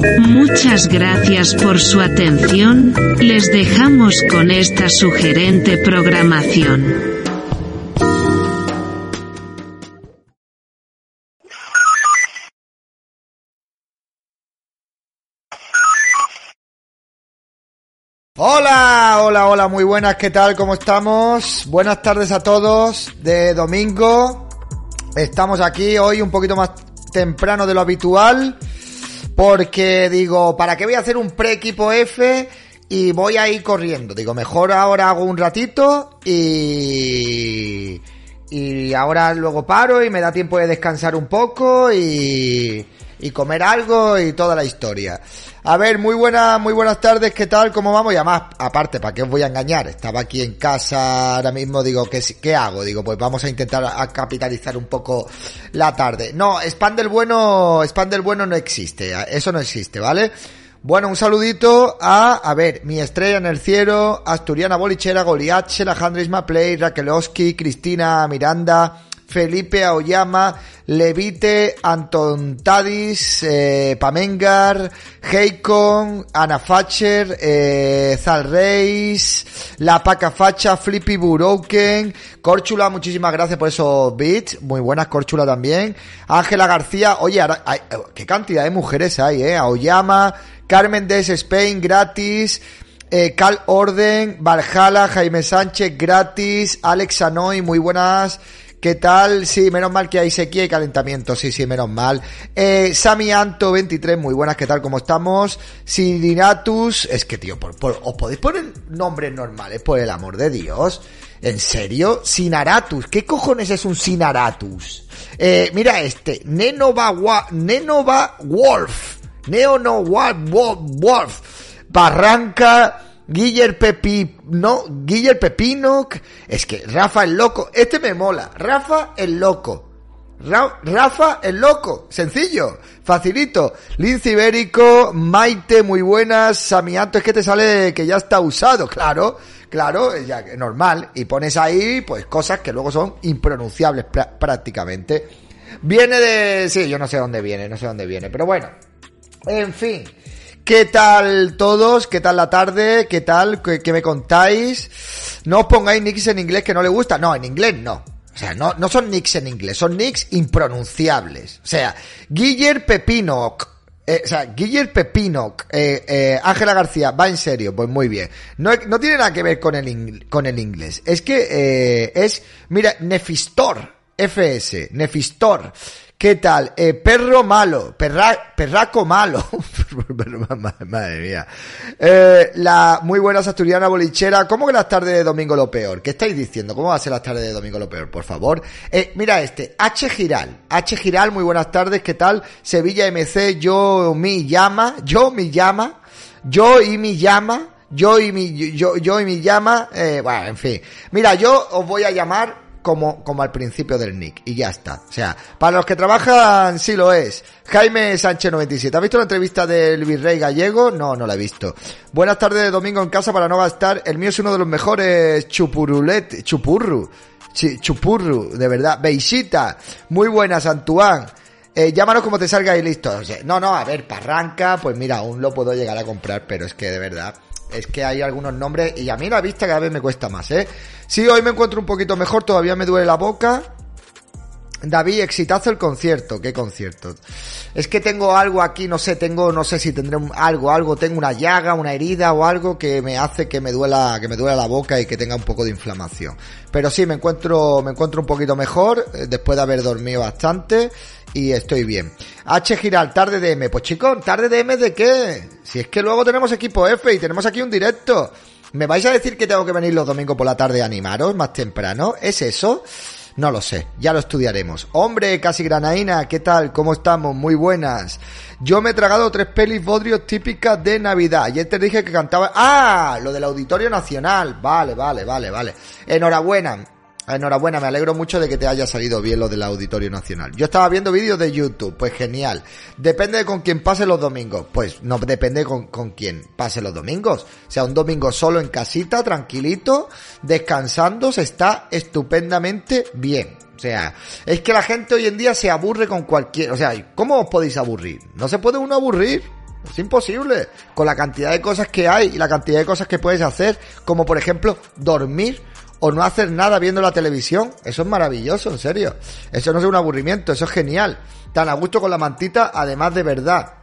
Muchas gracias por su atención, les dejamos con esta sugerente programación. Hola, hola, hola, muy buenas, ¿qué tal? ¿Cómo estamos? Buenas tardes a todos de domingo. Estamos aquí hoy un poquito más temprano de lo habitual. Porque digo, ¿para qué voy a hacer un pre-equipo F? Y voy a ir corriendo. Digo, mejor ahora hago un ratito y... Y ahora luego paro y me da tiempo de descansar un poco y y comer algo y toda la historia. A ver, muy buenas, muy buenas tardes, ¿qué tal? ¿Cómo vamos? Y además, aparte, ¿para qué os voy a engañar? Estaba aquí en casa ahora mismo, digo, ¿qué, qué hago? Digo, pues vamos a intentar a capitalizar un poco la tarde. No, spam del bueno, spam del bueno no existe, eso no existe, ¿vale? Bueno, un saludito a, a ver, mi estrella en el cielo, Asturiana Bolichera, Goliat, Alejandro Ismaplay, Raquelowski, Cristina Miranda, Felipe Aoyama, Levite, Anton Tadis, eh, Pamengar, Heikon, Ana Facher, eh, Zal Reis, La Paca Facha, Flippy Buroken, Córchula, muchísimas gracias por esos beats, muy buenas Córchula también, Ángela García, oye, qué cantidad de mujeres hay, eh, Aoyama, Carmen Des Spain, gratis, eh, Cal Orden, Valhalla, Jaime Sánchez, gratis, Alex Anoy, muy buenas, ¿Qué tal? Sí, menos mal que hay sequía y calentamiento. Sí, sí, menos mal. Eh, Sami Anto 23, muy buenas, ¿qué tal? ¿Cómo estamos? Sidinatus, es que tío, por, os podéis poner nombres normales, por el amor de Dios. ¿En serio? Sinaratus, ¿qué cojones es un Sinaratus? Eh, mira este, Nenova, Wolf. Neono Wolf. Barranca Guiller Pepi, no, Guiller Pepino, es que Rafa el loco, este me mola, Rafa el loco. Rafa el loco, sencillo, facilito. Lince Ibérico, Maite, muy buenas, Samianto, es que te sale que ya está usado, claro, claro, ya normal. Y pones ahí, pues cosas que luego son impronunciables prácticamente. Viene de, sí, yo no sé dónde viene, no sé dónde viene, pero bueno, en fin. ¿Qué tal todos? ¿Qué tal la tarde? ¿Qué tal? ¿Qué, me contáis? No os pongáis nicks en inglés que no le gusta. No, en inglés no. O sea, no, no son nicks en inglés, son nicks impronunciables. O sea, Guiller Pepinoc. Eh, o sea, Guiller Pepinoc, eh, eh, Ángela García, va en serio, pues muy bien. No, no tiene nada que ver con el, con el inglés. Es que eh, es, mira, Nefistor, FS, Nefistor. ¿Qué tal? Eh, perro malo, perra, perraco malo. Madre mía. Eh, la muy buena asturiana bolichera. ¿Cómo que las tardes de domingo lo peor? ¿Qué estáis diciendo? ¿Cómo va a ser las tardes de domingo lo peor? Por favor. Eh, mira este, H Giral. H Giral, muy buenas tardes. ¿Qué tal? Sevilla MC, yo mi llama, yo mi llama, yo y mi llama. Yo y mi, yo, yo y mi llama, eh, bueno, en fin. Mira, yo os voy a llamar como, como al principio del nick. Y ya está. O sea, para los que trabajan, sí lo es. Jaime Sánchez 97. ¿Has visto la entrevista del virrey gallego? No, no la he visto. Buenas tardes de domingo en casa para no gastar. El mío es uno de los mejores chupurulet, chupurru. chupurru, de verdad. Beisita. Muy buenas, Antoine. Eh, llámanos como te salga y listo. no, no, a ver, parranca, pues mira, aún lo puedo llegar a comprar, pero es que de verdad es que hay algunos nombres y a mí la vista cada vez me cuesta más, ¿eh? Sí, hoy me encuentro un poquito mejor, todavía me duele la boca. David, exitazo el concierto. ¿Qué concierto? Es que tengo algo aquí, no sé, tengo, no sé si tendré algo, algo, tengo una llaga, una herida o algo que me hace que me duela, que me duela la boca y que tenga un poco de inflamación. Pero sí, me encuentro, me encuentro un poquito mejor, eh, después de haber dormido bastante y estoy bien. H Giral, tarde de M. Pues chicos, tarde de M de qué? Si es que luego tenemos equipo F y tenemos aquí un directo. ¿Me vais a decir que tengo que venir los domingos por la tarde a animaros más temprano? ¿Es eso? No lo sé, ya lo estudiaremos. Hombre, casi granaína, ¿qué tal? ¿Cómo estamos? Muy buenas. Yo me he tragado tres pelis bodrios típicas de Navidad. Ayer te dije que cantaba... ¡Ah! Lo del Auditorio Nacional. Vale, vale, vale, vale. Enhorabuena. Enhorabuena, me alegro mucho de que te haya salido bien lo del Auditorio Nacional. Yo estaba viendo vídeos de YouTube, pues genial. Depende de con quién pase los domingos. Pues no depende con, con quién pase los domingos. O sea, un domingo solo en casita, tranquilito, descansando, se está estupendamente bien. O sea, es que la gente hoy en día se aburre con cualquier... O sea, ¿cómo os podéis aburrir? No se puede uno aburrir. Es imposible. Con la cantidad de cosas que hay y la cantidad de cosas que puedes hacer, como por ejemplo dormir o no hacer nada viendo la televisión. Eso es maravilloso, en serio. Eso no es un aburrimiento, eso es genial. Tan a gusto con la mantita, además de verdad.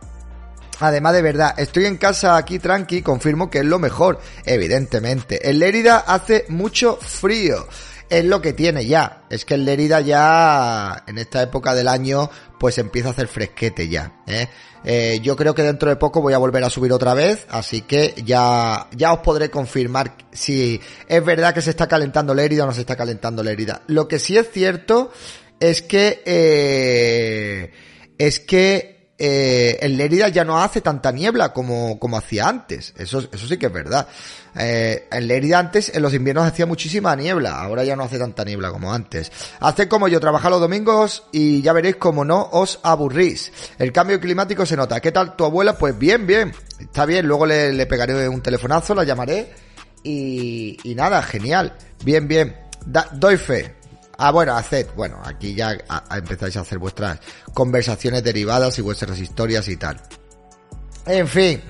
Además de verdad, estoy en casa aquí tranqui, confirmo que es lo mejor, evidentemente. En Lérida hace mucho frío es lo que tiene ya. Es que el Lérida ya, en esta época del año, pues empieza a hacer fresquete ya. ¿eh? Eh, yo creo que dentro de poco voy a volver a subir otra vez, así que ya, ya os podré confirmar si es verdad que se está calentando Lérida o no se está calentando Lérida. Lo que sí es cierto es que, eh, es que eh, en Lérida ya no hace tanta niebla como, como hacía antes. Eso, eso sí que es verdad. Eh, en Lérida antes, en los inviernos hacía muchísima niebla. Ahora ya no hace tanta niebla como antes. Hace como yo, trabajar los domingos y ya veréis como no os aburrís. El cambio climático se nota. ¿Qué tal tu abuela? Pues bien, bien. Está bien. Luego le, le pegaré un telefonazo, la llamaré. Y, y nada, genial. Bien, bien. doy fe. Ah, bueno, haced, bueno, aquí ya empezáis a hacer vuestras conversaciones derivadas y vuestras historias y tal. En fin.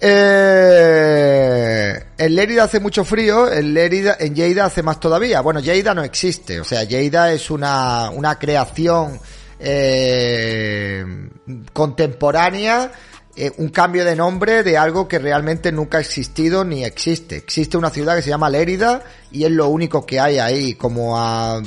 Eh, en Lérida hace mucho frío, en Lérida, en Lleida hace más todavía. Bueno, Lleida no existe, o sea, Lleida es una, una creación eh, contemporánea eh, un cambio de nombre de algo que realmente nunca ha existido ni existe. Existe una ciudad que se llama Lérida y es lo único que hay ahí, como a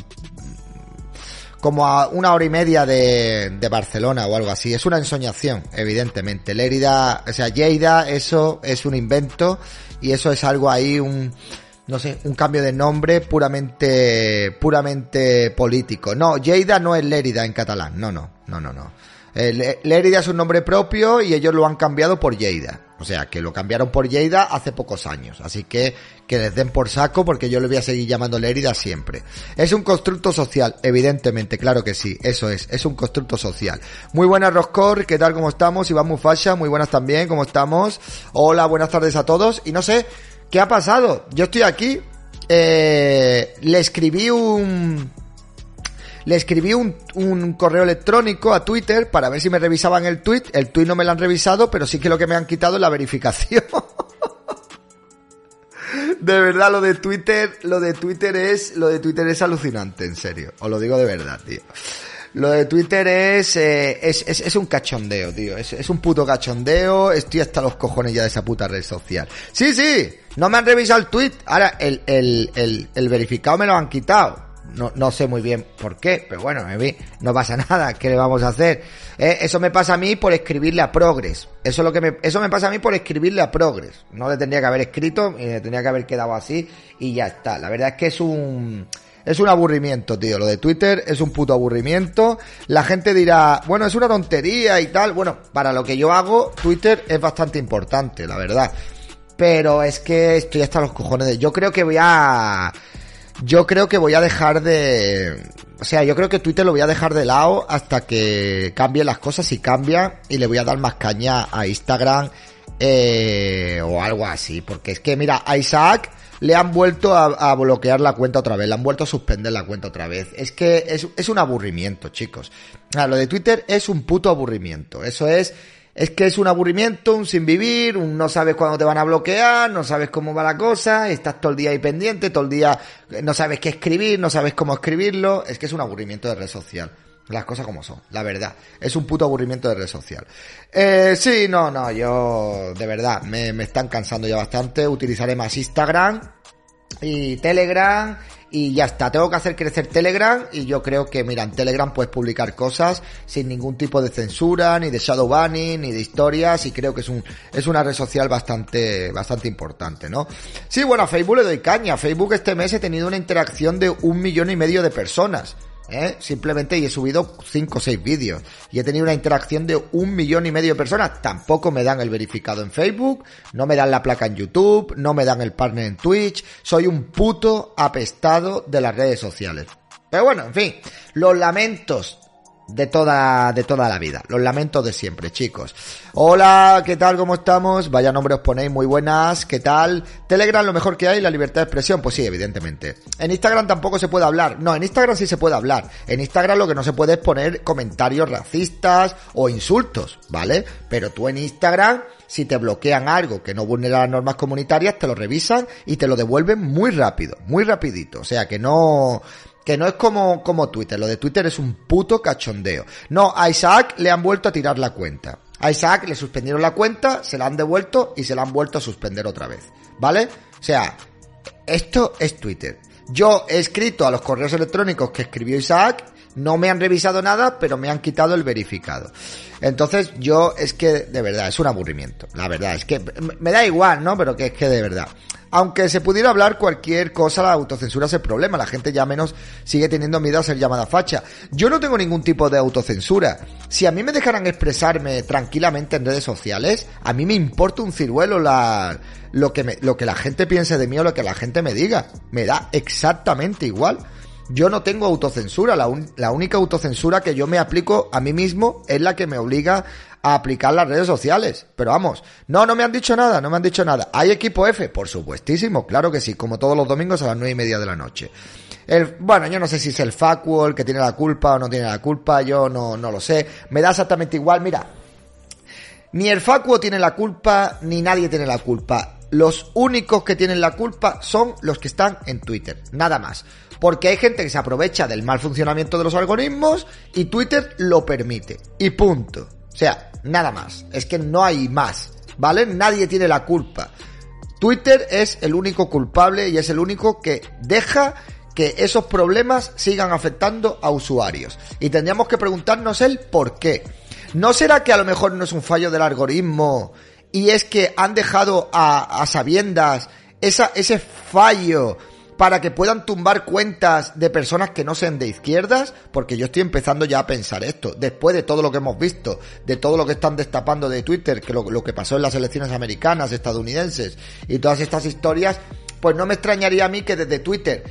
como a una hora y media de, Barcelona o algo así. Es una ensoñación, evidentemente. Lérida, o sea, Lleida, eso es un invento y eso es algo ahí, un, no sé, un cambio de nombre puramente, puramente político. No, Lleida no es Lérida en catalán. No, no, no, no, no. Eh, Lérida es un nombre propio y ellos lo han cambiado por Lleida. O sea, que lo cambiaron por Lleida hace pocos años. Así que que les den por saco porque yo le voy a seguir llamando Lérida siempre. Es un constructo social, evidentemente, claro que sí. Eso es, es un constructo social. Muy buenas Roscor, ¿qué tal? ¿Cómo estamos? Iván Mufasha, muy buenas también, ¿cómo estamos? Hola, buenas tardes a todos. Y no sé, ¿qué ha pasado? Yo estoy aquí, eh, le escribí un le escribí un, un, correo electrónico a Twitter para ver si me revisaban el tweet. El tweet no me lo han revisado, pero sí que lo que me han quitado es la verificación. de verdad, lo de Twitter, lo de Twitter es, lo de Twitter es alucinante, en serio. Os lo digo de verdad, tío. Lo de Twitter es, eh, es, es, un cachondeo, tío. Es, es un puto cachondeo. Estoy hasta los cojones ya de esa puta red social. Sí, sí. No me han revisado el tweet. Ahora, el, el, el, el verificado me lo han quitado no, no sé muy bien por qué, pero bueno, no pasa nada, ¿qué le vamos a hacer? Eh, eso me pasa a mí por escribirle a Progress. Eso, es lo que me, eso me pasa a mí por escribirle a Progress. No le tendría que haber escrito, y le tendría que haber quedado así y ya está. La verdad es que es un... Es un aburrimiento, tío. Lo de Twitter es un puto aburrimiento. La gente dirá, bueno, es una tontería y tal. Bueno, para lo que yo hago, Twitter es bastante importante, la verdad. Pero es que estoy hasta los cojones de... Yo creo que voy a yo creo que voy a dejar de... O sea, yo creo que Twitter lo voy a dejar de lado hasta que cambien las cosas y cambia y le voy a dar más caña a Instagram eh, o algo así. Porque es que, mira, a Isaac le han vuelto a, bloquear la cuenta otra vez, le han vuelto a suspender la cuenta otra vez. Es que es, es un aburrimiento, chicos. lo de Twitter es un puto aburrimiento. Eso es es que es un aburrimiento, un sin vivir, un no sabes cuándo te van a bloquear, no sabes cómo va la cosa, estás todo el día ahí pendiente, todo el día no sabes qué escribir, no sabes cómo escribirlo, es que es un aburrimiento de red social. Las cosas como son, la verdad. Es un puto aburrimiento de red social. Eh, sí, no, no, yo, de verdad, me, me están cansando ya bastante. Utilizaré más Instagram. Y Telegram y ya está. Tengo que hacer crecer Telegram y yo creo que, mira, en Telegram puedes publicar cosas sin ningún tipo de censura, ni de shadow banning, ni de historias y creo que es un es una red social bastante bastante importante, ¿no? Sí, bueno, a Facebook le doy caña. Facebook este mes he tenido una interacción de un millón y medio de personas. ¿Eh? Simplemente y he subido 5 o 6 vídeos y he tenido una interacción de un millón y medio de personas. Tampoco me dan el verificado en Facebook, no me dan la placa en YouTube, no me dan el partner en Twitch. Soy un puto apestado de las redes sociales. Pero bueno, en fin, los lamentos de toda, de toda la vida. Los lamentos de siempre, chicos. Hola, ¿qué tal? ¿Cómo estamos? Vaya nombre os ponéis, muy buenas, ¿qué tal? Telegram lo mejor que hay, la libertad de expresión, pues sí, evidentemente. En Instagram tampoco se puede hablar. No, en Instagram sí se puede hablar. En Instagram lo que no se puede es poner comentarios racistas o insultos, ¿vale? Pero tú en Instagram, si te bloquean algo que no vulnera las normas comunitarias, te lo revisan y te lo devuelven muy rápido, muy rapidito. O sea que no, que no es como, como Twitter, lo de Twitter es un puto cachondeo. No, a Isaac le han vuelto a tirar la cuenta. A Isaac le suspendieron la cuenta, se la han devuelto y se la han vuelto a suspender otra vez. ¿Vale? O sea, esto es Twitter. Yo he escrito a los correos electrónicos que escribió Isaac, no me han revisado nada, pero me han quitado el verificado. Entonces yo es que de verdad es un aburrimiento. La verdad es que me da igual, ¿no? Pero que es que de verdad. Aunque se pudiera hablar cualquier cosa, la autocensura es el problema. La gente ya menos sigue teniendo miedo a ser llamada facha. Yo no tengo ningún tipo de autocensura. Si a mí me dejaran expresarme tranquilamente en redes sociales, a mí me importa un ciruelo la, lo que me, lo que la gente piense de mí o lo que la gente me diga. Me da exactamente igual. Yo no tengo autocensura, la, la única autocensura que yo me aplico a mí mismo es la que me obliga a aplicar las redes sociales. Pero vamos, no, no me han dicho nada, no me han dicho nada. ¿Hay equipo F? Por supuestísimo, claro que sí, como todos los domingos a las nueve y media de la noche. El, bueno, yo no sé si es el Facuo el que tiene la culpa o no tiene la culpa, yo no, no lo sé. Me da exactamente igual, mira. Ni el Facuo tiene la culpa, ni nadie tiene la culpa. Los únicos que tienen la culpa son los que están en Twitter, nada más. Porque hay gente que se aprovecha del mal funcionamiento de los algoritmos y Twitter lo permite. Y punto. O sea, nada más. Es que no hay más. ¿Vale? Nadie tiene la culpa. Twitter es el único culpable y es el único que deja que esos problemas sigan afectando a usuarios. Y tendríamos que preguntarnos el por qué. ¿No será que a lo mejor no es un fallo del algoritmo y es que han dejado a, sabiendas ese fallo para que puedan tumbar cuentas de personas que no sean de izquierdas, porque yo estoy empezando ya a pensar esto, después de todo lo que hemos visto, de todo lo que están destapando de Twitter, que lo, lo que pasó en las elecciones americanas, estadounidenses, y todas estas historias, pues no me extrañaría a mí que desde Twitter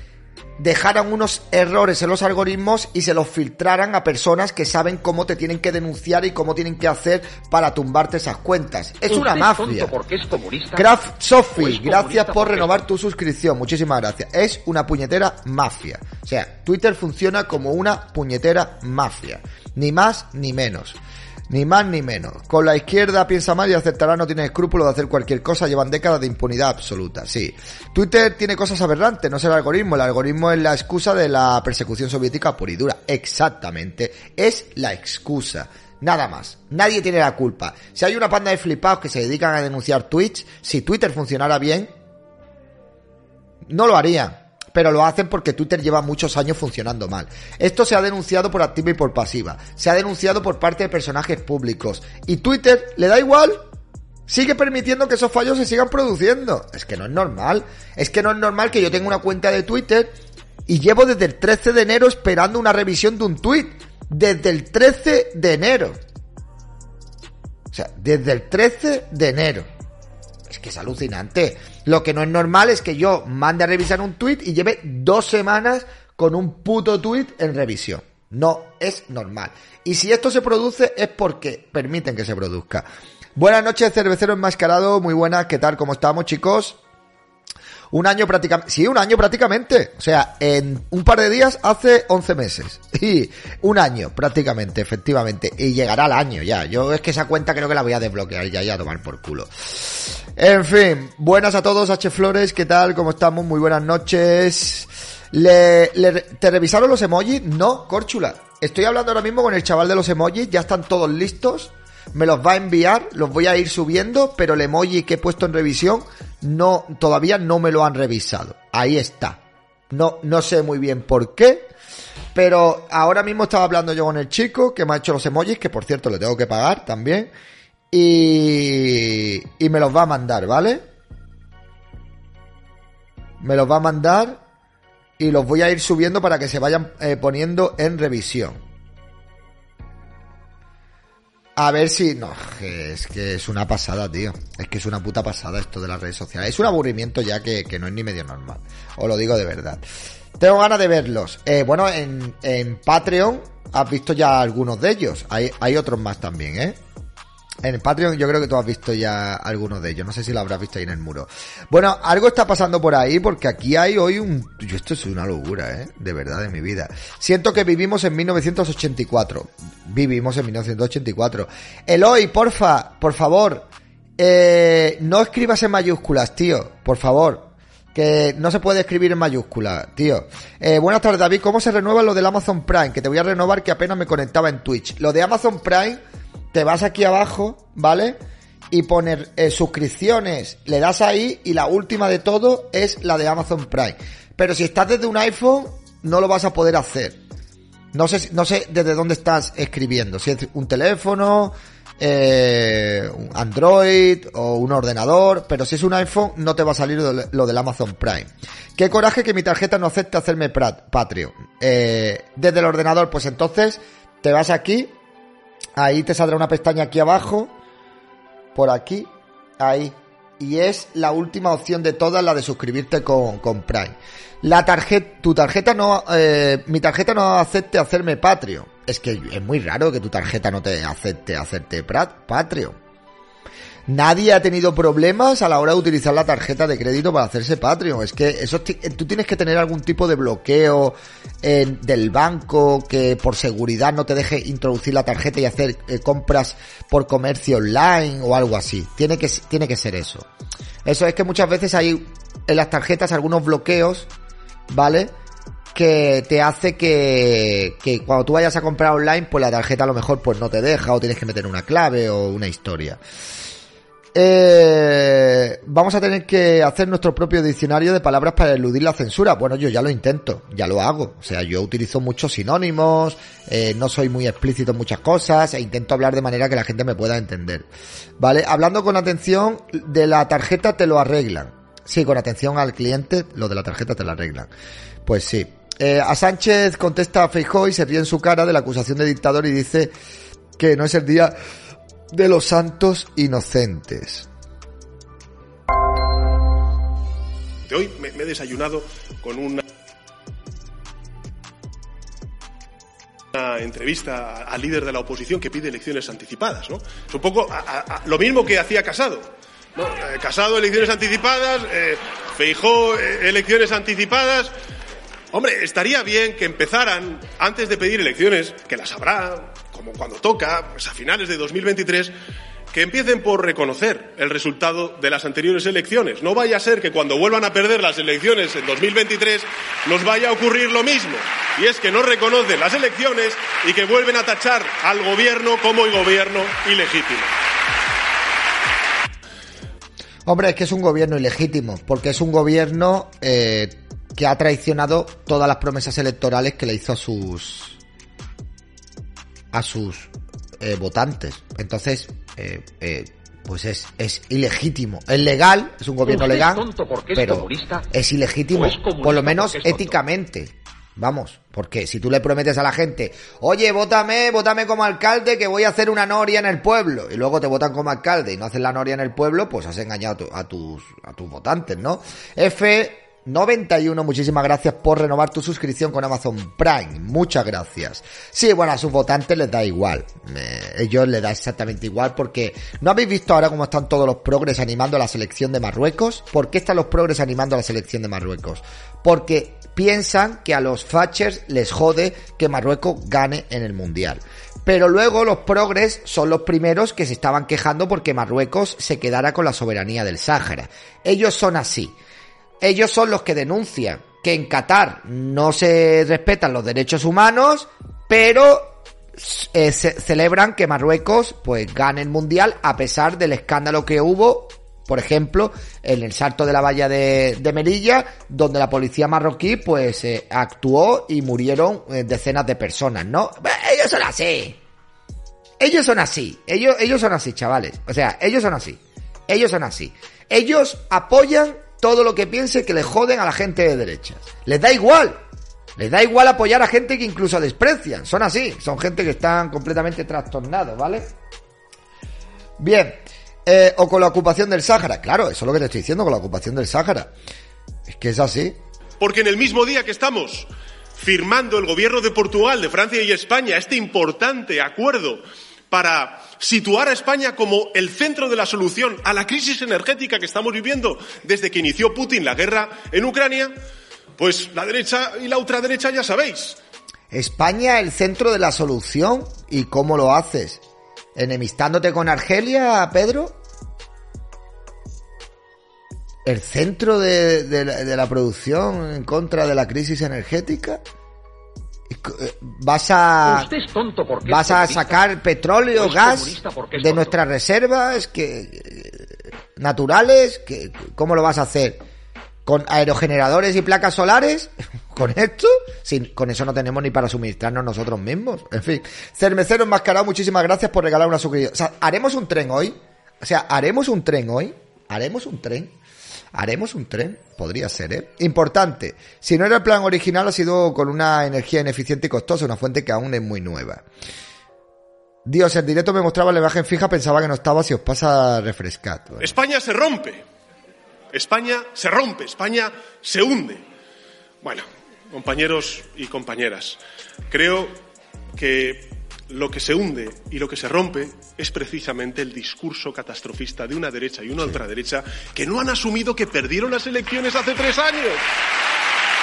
dejaran unos errores en los algoritmos y se los filtraran a personas que saben cómo te tienen que denunciar y cómo tienen que hacer para tumbarte esas cuentas. Es una mafia. Porque es comunista. Craft Sophie, gracias por renovar tu suscripción. Muchísimas gracias. Es una puñetera mafia. O sea, Twitter funciona como una puñetera mafia. Ni más ni menos. Ni más ni menos. Con la izquierda piensa mal y aceptará, no tiene escrúpulos de hacer cualquier cosa, llevan décadas de impunidad absoluta, sí. Twitter tiene cosas aberrantes, no es el algoritmo, el algoritmo es la excusa de la persecución soviética pura y dura. Exactamente, es la excusa. Nada más. Nadie tiene la culpa. Si hay una panda de flipados que se dedican a denunciar tweets, si Twitter funcionara bien, no lo harían pero lo hacen porque Twitter lleva muchos años funcionando mal. Esto se ha denunciado por activa y por pasiva, se ha denunciado por parte de personajes públicos, y Twitter le da igual, sigue permitiendo que esos fallos se sigan produciendo. Es que no es normal, es que no es normal que yo tenga una cuenta de Twitter y llevo desde el 13 de enero esperando una revisión de un tweet, desde el 13 de enero. O sea, desde el 13 de enero. Es que es alucinante. Lo que no es normal es que yo mande a revisar un tweet y lleve dos semanas con un puto tweet en revisión. No es normal. Y si esto se produce es porque permiten que se produzca. Buenas noches, cervecero enmascarado. Muy buenas, ¿qué tal? ¿Cómo estamos, chicos? Un año prácticamente, sí, un año prácticamente. O sea, en un par de días hace 11 meses. Y un año prácticamente, efectivamente. Y llegará al año ya. Yo es que esa cuenta creo que la voy a desbloquear ya y a tomar por culo. En fin, buenas a todos, H Flores, ¿qué tal? ¿Cómo estamos? Muy buenas noches. ¿Le, te revisaron los emojis? No, Córchula. Estoy hablando ahora mismo con el chaval de los emojis, ya están todos listos. Me los va a enviar, los voy a ir subiendo, pero el emoji que he puesto en revisión no, todavía no me lo han revisado. Ahí está. No, no sé muy bien por qué. Pero ahora mismo estaba hablando yo con el chico que me ha hecho los emojis, que por cierto le tengo que pagar también. Y, y me los va a mandar, ¿vale? Me los va a mandar y los voy a ir subiendo para que se vayan eh, poniendo en revisión. A ver si... No, es que es una pasada, tío. Es que es una puta pasada esto de las redes sociales. Es un aburrimiento ya que, que no es ni medio normal. Os lo digo de verdad. Tengo ganas de verlos. Eh, bueno, en, en Patreon has visto ya algunos de ellos. Hay, hay otros más también, ¿eh? En el Patreon yo creo que tú has visto ya algunos de ellos. No sé si lo habrás visto ahí en el muro. Bueno, algo está pasando por ahí porque aquí hay hoy un... Yo esto es una locura, ¿eh? De verdad, de mi vida. Siento que vivimos en 1984. Vivimos en 1984. Eloy, porfa, por favor. Eh, no escribas en mayúsculas, tío. Por favor. Que no se puede escribir en mayúsculas, tío. Eh, buenas tardes, David. ¿Cómo se renueva lo del Amazon Prime? Que te voy a renovar que apenas me conectaba en Twitch. Lo de Amazon Prime te vas aquí abajo, ¿vale? Y poner eh, suscripciones, le das ahí y la última de todo es la de Amazon Prime. Pero si estás desde un iPhone, no lo vas a poder hacer. No sé, no sé desde dónde estás escribiendo. Si es un teléfono, eh, un Android o un ordenador, pero si es un iPhone no te va a salir lo del Amazon Prime. Qué coraje que mi tarjeta no acepte hacerme Patreon. Eh, desde el ordenador, pues entonces te vas aquí, Ahí te saldrá una pestaña aquí abajo. Por aquí. Ahí. Y es la última opción de todas, la de suscribirte con, con Prime. La tarjeta, tu tarjeta no, eh, mi tarjeta no acepte hacerme Patreon. Es que es muy raro que tu tarjeta no te acepte hacerte Patreon. Nadie ha tenido problemas a la hora de utilizar la tarjeta de crédito para hacerse Patreon. Es que eso tú tienes que tener algún tipo de bloqueo del banco que por seguridad no te deje introducir la tarjeta y hacer eh, compras por comercio online o algo así. Tiene que, tiene que ser eso. Eso es que muchas veces hay en las tarjetas algunos bloqueos, ¿vale? que te hace que, que cuando tú vayas a comprar online, pues la tarjeta a lo mejor pues no te deja o tienes que meter una clave o una historia. Eh, vamos a tener que hacer nuestro propio diccionario de palabras para eludir la censura. Bueno, yo ya lo intento, ya lo hago. O sea, yo utilizo muchos sinónimos, eh, no soy muy explícito en muchas cosas e intento hablar de manera que la gente me pueda entender. ¿Vale? Hablando con atención, de la tarjeta te lo arreglan. Sí, con atención al cliente, lo de la tarjeta te lo arreglan. Pues sí. Eh, a Sánchez contesta a Feijóo y se ríe en su cara de la acusación de dictador y dice que no es el día de los santos inocentes. De hoy me, he desayunado con una, una entrevista al líder de la oposición que pide elecciones anticipadas, ¿no? Es un poco lo mismo que hacía Casado. Eh, Casado, elecciones anticipadas, eh, eh, elecciones anticipadas. Hombre, estaría bien que empezaran, antes de pedir elecciones, que las habrá, como cuando toca, pues a finales de 2023, que empiecen por reconocer el resultado de las anteriores elecciones. No vaya a ser que cuando vuelvan a perder las elecciones en 2023 nos vaya a ocurrir lo mismo. Y es que no reconocen las elecciones y que vuelven a tachar al gobierno como el gobierno ilegítimo. Hombre, es que es un gobierno ilegítimo, porque es un gobierno eh, que ha traicionado todas las promesas electorales que le hizo a sus a sus eh, votantes. Entonces, eh, eh, pues es, es ilegítimo. Es legal, es un gobierno legal, pero es ilegítimo, por lo menos éticamente. Vamos, porque si tú le prometes a la gente, oye, vótame, vótame como alcalde que voy a hacer una noria en el pueblo, y luego te votan como alcalde y no hacen la noria en el pueblo, pues has engañado a, tus, a tus votantes, ¿no? F 91, muchísimas gracias por renovar tu suscripción con Amazon Prime. Muchas gracias. Sí, bueno, a sus votantes les da igual. Eh, ellos les da exactamente igual porque ¿no habéis visto ahora cómo están todos los progres animando a la selección de Marruecos? ¿Por qué están los progres animando a la selección de Marruecos? Porque piensan que a los Thatchers les jode que Marruecos gane en el Mundial. Pero luego los progres son los primeros que se estaban quejando porque Marruecos se quedara con la soberanía del Sáhara. Ellos son así ellos son los que denuncian que en Qatar no se respetan los derechos humanos, pero eh, celebran que Marruecos pues gane el mundial a pesar del escándalo que hubo Por ejemplo, en el salto de la valla de, de Melilla, donde la policía marroquí pues eh, actuó y murieron eh, decenas de personas, ¿no? Ellos son así. Ellos son así. Ellos, ellos son así, chavales. O sea, ellos son así. Ellos son así. Ellos apoyan todo lo que piense que le joden a la gente de derechas. Les da igual. Les da igual apoyar a gente que incluso desprecian. Son así. Son gente que están completamente trastornados, ¿vale? Bien. Eh, o con la ocupación del Sáhara. Claro, eso es lo que te estoy diciendo con la ocupación del Sáhara. Es que es así. Porque en el mismo día que estamos firmando el gobierno de Portugal, de Francia y España este importante acuerdo para situar a España como el centro de la solución a la crisis energética que estamos viviendo desde que inició Putin la guerra en Ucrania, pues la derecha y la ultraderecha ya sabéis. España el centro de la solución. ¿Y cómo lo haces? ¿Enemistándote con Argelia, Pedro? ¿El centro de, de la, de la producción en contra de la crisis energética? Vas a tonto porque vas a sacar petróleo, ¿O es gas de nuestras reservas que naturales, que cómo lo vas a hacer con aerogeneradores y placas solares, con esto, sin, con eso no tenemos ni para suministrarnos nosotros mismos. En fin, cermecero enmascarado, muchísimas gracias por regalar una suscripción. O sea, haremos un tren hoy. O sea, haremos un tren hoy. Haremos un tren. Haremos un tren, podría ser, ¿eh? Importante, si no era el plan original ha sido con una energía ineficiente y costosa, una fuente que aún es muy nueva. Dios, el directo me mostraba la imagen fija, pensaba que no estaba, si os pasa refrescad. Bueno. España se rompe. España se rompe, España se hunde. Bueno, compañeros y compañeras, creo que lo que se hunde y lo que se rompe es precisamente el discurso catastrofista de una derecha y una ultraderecha que no han asumido que perdieron las elecciones hace tres años.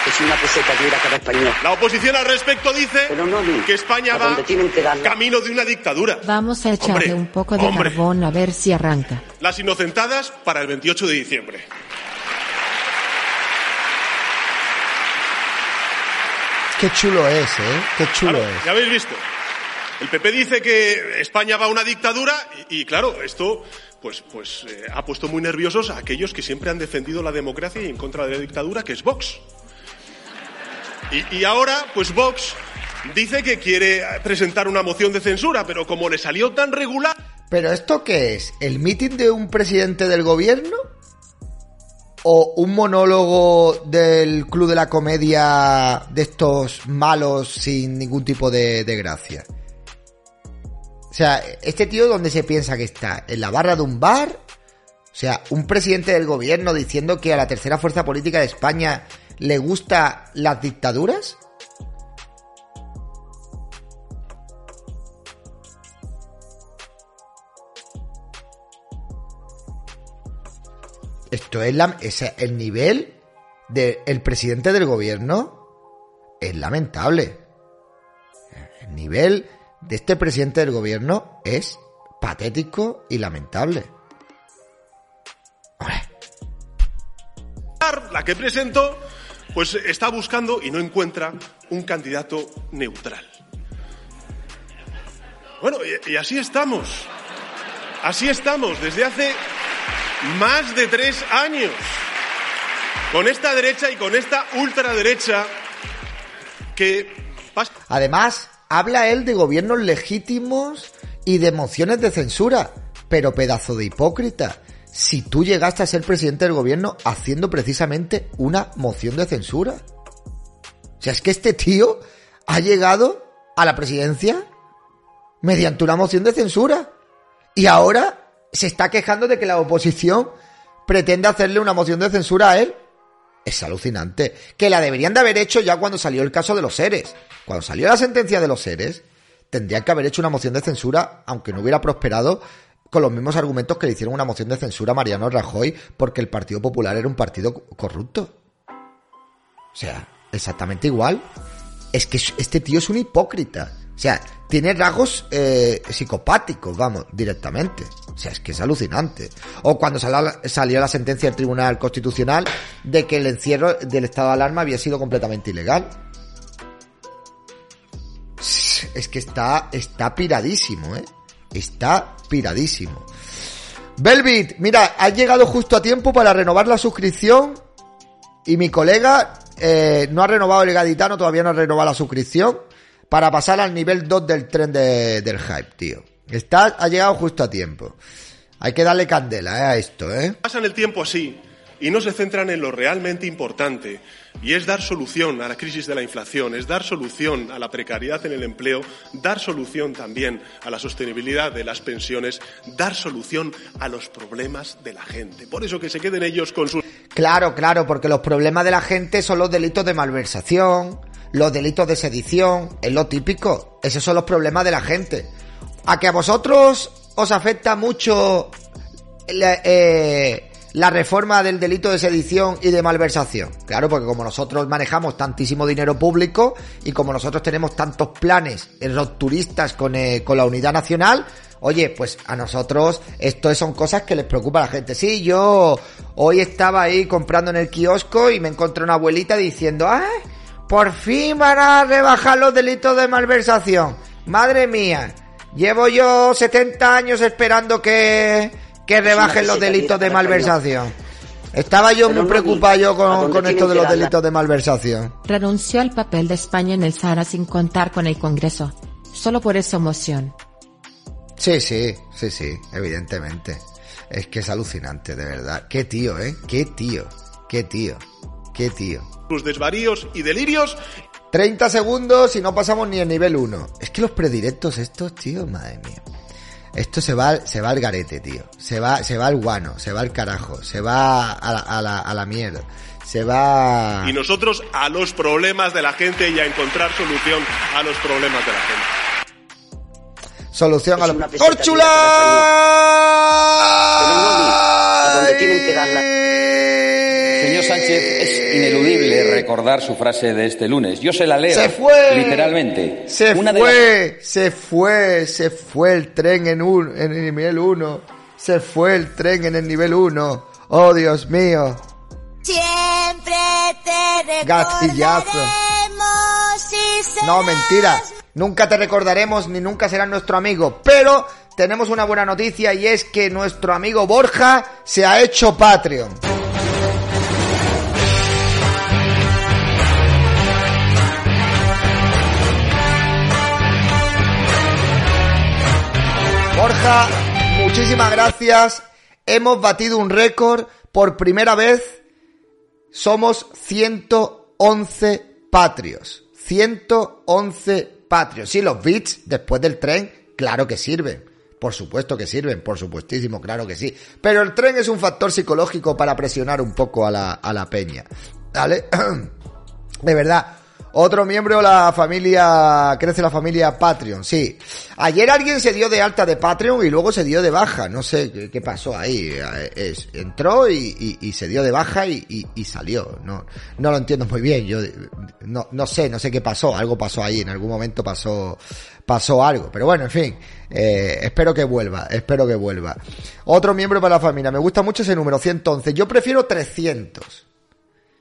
Es una peseta que a cada español. La oposición al respecto dice Pero no, no. que España va que camino de una dictadura. Vamos a echarle Hombre, un poco de hombre. carbón a ver si arranca. Las inocentadas para el 28 de diciembre. Qué chulo es, ¿eh? Qué chulo Claro, es. ya habéis visto. El PP dice que España va a una dictadura y, y, claro, esto pues, pues eh, ha puesto muy nerviosos a aquellos que siempre han defendido la democracia y en contra de la dictadura, que es Vox. Y, ahora, pues Vox dice que quiere presentar una moción de censura, pero como le salió tan regular, ¿Pero esto qué es? ¿El mitin de un presidente del gobierno? ¿O un monólogo del Club de la Comedia de estos malos sin ningún tipo de, de gracia? O sea, este tío ¿dónde se piensa que está? ¿En la barra de un bar? O sea, un presidente del gobierno diciendo que a la tercera fuerza política de España le gusta las dictaduras? Esto es la, el nivel del presidente del gobierno es lamentable. El nivel de este presidente del gobierno es patético y lamentable. La que presentó, pues está buscando y no encuentra un candidato neutral. Bueno, y, y así estamos. Así estamos desde hace más de tres años. Con esta derecha y con esta ultraderecha que Además, habla él de gobiernos legítimos y de mociones de censura. Pero pedazo de hipócrita. Si tú llegaste a ser presidente del gobierno haciendo precisamente una moción de censura. O sea, es que este tío ha llegado a la presidencia mediante una moción de censura. Y ahora se está quejando de que la oposición pretende hacerle una moción de censura a él. Es alucinante. Que la deberían de haber hecho ya cuando salió el caso de los seres. Cuando salió la sentencia de los seres, tendrían que haber hecho una moción de censura, aunque no hubiera prosperado con los mismos argumentos que le hicieron una moción de censura a Mariano Rajoy porque el Partido Popular era un partido corrupto. O sea, exactamente igual. Es que este tío es un hipócrita. O sea, tiene rasgos eh, psicopáticos, vamos, directamente. O sea, es que es alucinante. O cuando salió, salió la sentencia del Tribunal Constitucional de que el encierro del estado de alarma había sido completamente ilegal. Es que está, está piradísimo, ¿eh? Está piradísimo. Velvet, mira, has llegado justo a tiempo para renovar la suscripción y mi colega eh, no ha renovado el gaditano, todavía no ha renovado la suscripción para pasar al nivel 2 del tren de- del hype, tío. Está, ha llegado justo a tiempo. Hay que darle candela eh, a esto, ¿eh? Pasan el tiempo así y no se centran en lo realmente importante, y es dar solución a la crisis de la inflación, es dar solución a la precariedad en el empleo, dar solución también a la sostenibilidad de las pensiones, dar solución a los problemas de la gente. Por eso que se queden ellos con sus Claro, claro, porque los problemas de la gente son los delitos de malversación, los delitos de sedición, es lo típico. Esos son los problemas de la gente. A que a vosotros os afecta mucho eh, la reforma del delito de sedición y de malversación. Claro, porque como nosotros manejamos tantísimo dinero público y como nosotros tenemos tantos planes rupturistas con, eh, con la unidad nacional, oye, pues a nosotros esto son cosas que les preocupa a la gente. Sí, yo hoy estaba ahí comprando en el kiosco y me encontré una abuelita diciendo, ¡ay! Por fin van a rebajar los delitos de malversación. Madre mía, llevo yo 70 años esperando que, que rebajen los delitos de malversación. Estaba yo muy preocupado yo con, con esto de los delitos de malversación. Renunció al papel de España en el Sahara sin contar con el Congreso. Solo por esa emoción. Sí, sí, sí, sí, evidentemente. Es que es alucinante, de verdad. Qué tío, ¿eh? Qué tío, qué tío, qué tío. sus desvaríos y delirios 30 segundos y no pasamos ni el nivel 1. Es que los predirectos estos, tío, madre mía. Esto se va, al- se va al garete, tío. Se va, se va al guano, se va al carajo, se va a la, a la, a la mierda. Se va... y nosotros a los problemas de la gente y a encontrar solución a los problemas de la gente. Solución a los... ¡Córchula! Pero no, Luis, a donde tienen que darla. Sánchez, es ineludible recordar su frase de este lunes. Yo se la leo. Se fue. Literalmente. Se Una de las- fue, se fue, se fue el tren en, un, en el nivel 1. Se fue el tren en el nivel 1. Oh, Dios mío. Siempre te Gatillazo. recordaremos y serás No, mentira. Nunca te recordaremos ni nunca serás nuestro amigo. Pero tenemos una buena noticia y es que nuestro amigo Borja se ha hecho Patreon. Borja, muchísimas gracias. Hemos batido un récord por primera vez. Somos 111 patrios. 111 patrios. Sí, los bits después del tren, claro que sirven. Por supuesto que sirven, por supuestísimo, claro que sí. Pero el tren es un factor psicológico para presionar un poco a la, a la peña. ¿Vale? De verdad. Otro miembro de la familia, crece la familia Patreon, sí. Ayer alguien se dio de alta de Patreon y luego se dio de baja, no sé qué, pasó ahí. Eh, entró y, se dio de baja y, salió. No, no lo entiendo muy bien, yo no, no sé, no sé qué pasó, algo pasó ahí, en algún momento pasó, pasó algo. Pero bueno, en fin, eh, espero que vuelva, espero que vuelva. Otro miembro para la familia, me gusta mucho ese número, 111. Yo prefiero 300.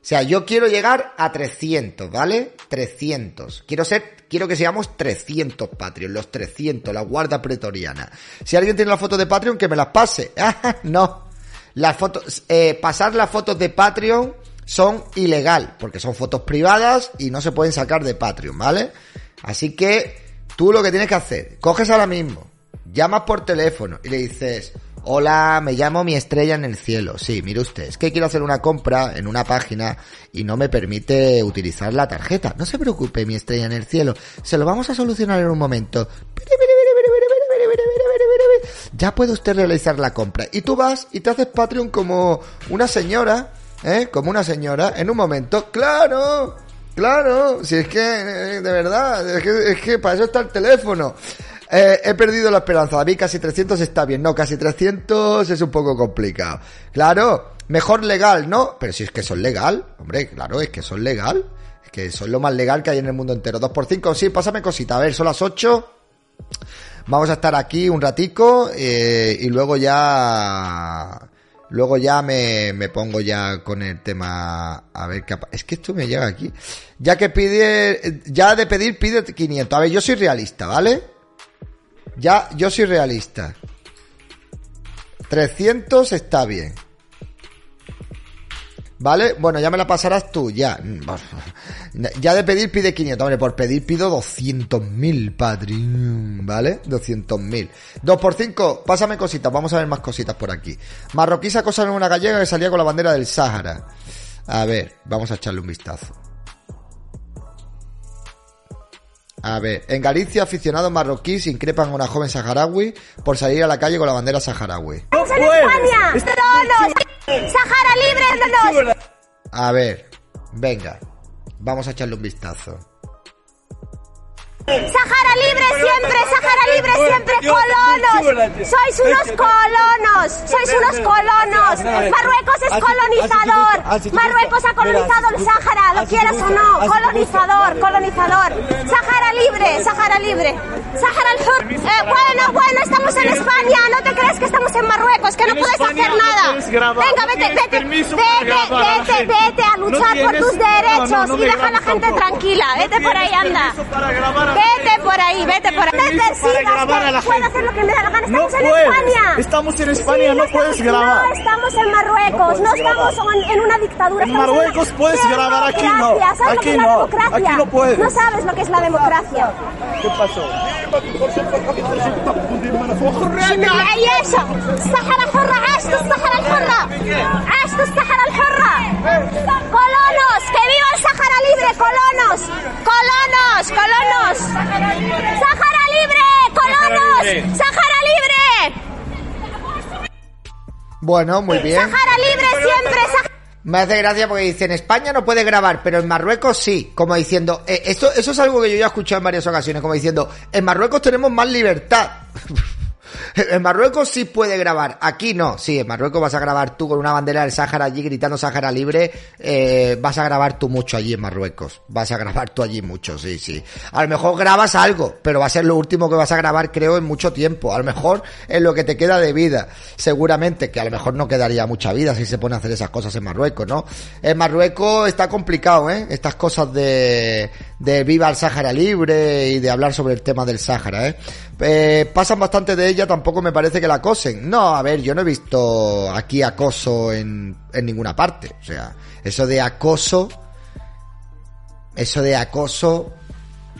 O sea, yo quiero llegar a 300, ¿vale? 300. Quiero ser, quiero que seamos 300 Patreon, los 300, la guarda pretoriana. Si alguien tiene la foto de Patreon, que me las pase. Ah, no. Las fotos, eh, pasar las fotos de Patreon son ilegal, porque son fotos privadas y no se pueden sacar de Patreon, ¿vale? Así que tú lo que tienes que hacer, coges ahora mismo, llamas por teléfono y le dices, hola, me llamo mi estrella en el cielo. Sí, mire usted, es que quiero hacer una compra en una página y no me permite utilizar la tarjeta. No se preocupe, mi estrella en el cielo, se lo vamos a solucionar en un momento. Ya puede usted realizar la compra. Y tú vas y te haces Patreon como una señora, ¿eh? Como una señora, en un momento. ¡Claro! Claro, si es que, eh, de verdad, es que, es que para eso está el teléfono. Eh, he perdido la esperanza, David, casi 300 está bien. No, casi 300 es un poco complicado. Claro, mejor legal, ¿no? Pero si es que son legal, hombre, claro, es que son legal. Es que son lo más legal que hay en el mundo entero. 2 por 5 sí, pásame cosita. A ver, son las 8. Vamos a estar aquí un ratico eh, y luego ya... Luego ya me, me pongo ya con el tema a ver Es que esto me llega aquí. Ya que pide... Ya de pedir pide 500. A ver, yo soy realista, ¿vale? Ya, yo soy realista. 300 está bien. ¿Vale? Bueno, ya me la pasarás tú, ya. Ya de pedir pide 500. Hombre, por pedir pido 200.000, Patri. ¿Vale? 200.000. 2 por 5, pásame cositas. Vamos a ver más cositas por aquí. Marroquí sacó una gallega que salía con la bandera del Sáhara. A ver, vamos a echarle un vistazo. A ver, en Galicia aficionados marroquíes increpan a una joven saharaui por salir a la calle con la bandera saharaui. ¡Estamos en España! ¡Sahara libre! A ver, venga, vamos a echarle un vistazo. ¡Sahara libre siempre! ¡Sahara libre siempre! ¡Colonos! ¡Sois unos colonos! ¡Sois unos colonos! ¡Marruecos es colonizador! ¡Marruecos ha colonizado el Sáhara! ¿Lo quieras o no? ¡Colonizador! ¡Colonizador! ¡Sahara libre! ¡Sahara libre! ¡Sahara al! Eh, bueno, bueno, estamos en España. No te crees que estamos en Marruecos, que no puedes hacer nada. Venga, vete, vete, vete, vete, vete a luchar por tus derechos y deja a la gente tranquila. Vete por ahí, anda. Vete por ahí, vete por ahí. No te persigas, que puedo hacer lo que me da la gana. Estamos en España. Estamos en España, Sí, no estamos- puedes grabar. No estamos en Marruecos, no, estamos en, en una dictadura. En estamos Marruecos una puedes grabar, aquí no. democracia. ¿Sabes lo Aquí que es la no. democracia? Aquí no puedes. No sabes lo que es la democracia. ¿Qué pasó? عيشة الصحراء حرة عاشت الصحراء الحرة عاشت الصحراء الحرة colonos que viva el Sahara libre colonos colonos colonos Sahara libre colonos Sahara libre Bueno, muy bien. Sahara libre siempre Sahara Me hace gracia porque dice, en España no puede grabar, pero en Marruecos sí. Como diciendo, eh, esto, eso es algo que yo ya he escuchado en varias ocasiones, como diciendo, en Marruecos tenemos más libertad. En Marruecos sí puede grabar, aquí no. Sí, en Marruecos vas a grabar tú con una bandera del Sáhara allí gritando Sáhara libre. eh, vas a grabar tú mucho allí en Marruecos. Vas a grabar tú allí mucho, sí, sí. A lo mejor grabas algo, pero va a ser lo último que vas a grabar, creo, en mucho tiempo. A lo mejor es lo que te queda de vida. Seguramente que a lo mejor no quedaría mucha vida si se pone a hacer esas cosas en Marruecos, ¿no? En Marruecos está complicado, ¿eh? Estas cosas de, de viva el Sáhara libre y de hablar sobre el tema del Sáhara, ¿eh? Eh, pasan bastante de ella, tampoco me parece que la acosen. No, a ver, yo no he visto aquí acoso en, en ninguna parte. O sea, eso de acoso, eso de acoso,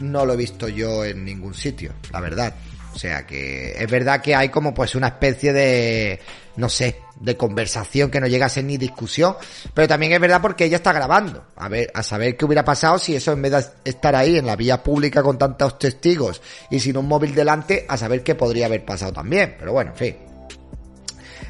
no lo he visto yo en ningún sitio, la verdad. O sea que es verdad que hay como pues una especie de, no sé, de conversación que no llega a ser ni discusión, pero también es verdad porque ella está grabando. A ver, a saber qué hubiera pasado si eso en vez de estar ahí en la vía pública con tantos testigos y sin un móvil delante, a saber qué podría haber pasado también. Pero bueno, en fin.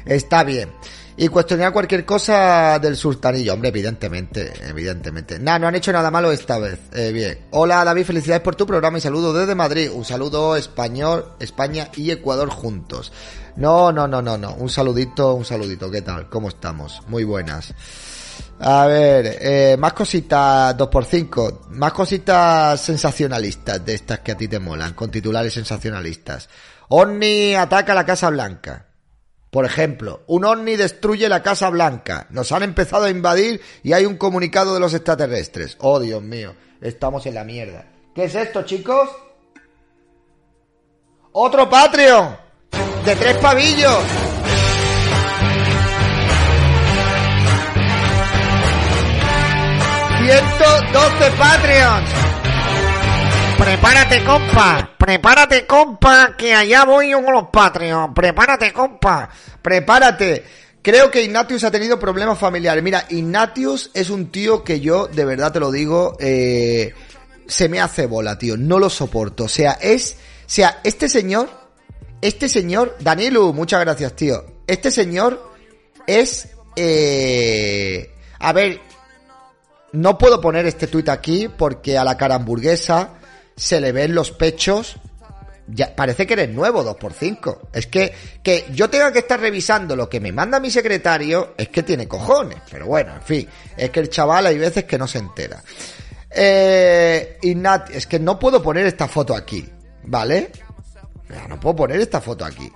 Está bien. Y cuestionar cualquier cosa del sultanillo. Hombre, evidentemente, evidentemente. Nah, no han hecho nada malo esta vez. Eh, bien. Hola David, felicidades por tu programa y saludo desde Madrid. Un saludo español, España y Ecuador juntos. No, no, no, no, no. Un saludito, un saludito. ¿Qué tal? ¿Cómo estamos? Muy buenas. A ver, eh, más cositas 2x5, más cositas sensacionalistas de estas que a ti te molan, con titulares sensacionalistas. OVNI ataca la Casa Blanca. Por ejemplo, un ovni destruye la Casa Blanca. Nos han empezado a invadir y hay un comunicado de los extraterrestres. Oh, Dios mío, estamos en la mierda. ¿Qué es esto, chicos? Otro Patreon de tres pavillos. ¡112 Patreons! Prepárate, compa. Prepárate, compa, que allá voy yo con los Patreon. Prepárate, compa. Prepárate. Creo que Ignatius ha tenido problemas familiares. Mira, Ignatius es un tío que yo, de verdad te lo digo, eh, se me hace bola, tío. No lo soporto. O sea, es... O sea, este señor... Este señor... Danielu, muchas gracias, tío. Este señor es... Eh, a ver, no puedo poner este tuit aquí porque a la cara hamburguesa se le ven los pechos. Ya, parece que eres nuevo, 2x5. Es que, que yo tenga que estar revisando lo que me manda mi secretario, es que tiene cojones. Pero bueno, en fin, es que el chaval hay veces que no se entera. Eh, Ignat, es que no puedo poner esta foto aquí, ¿vale? No puedo poner esta foto aquí.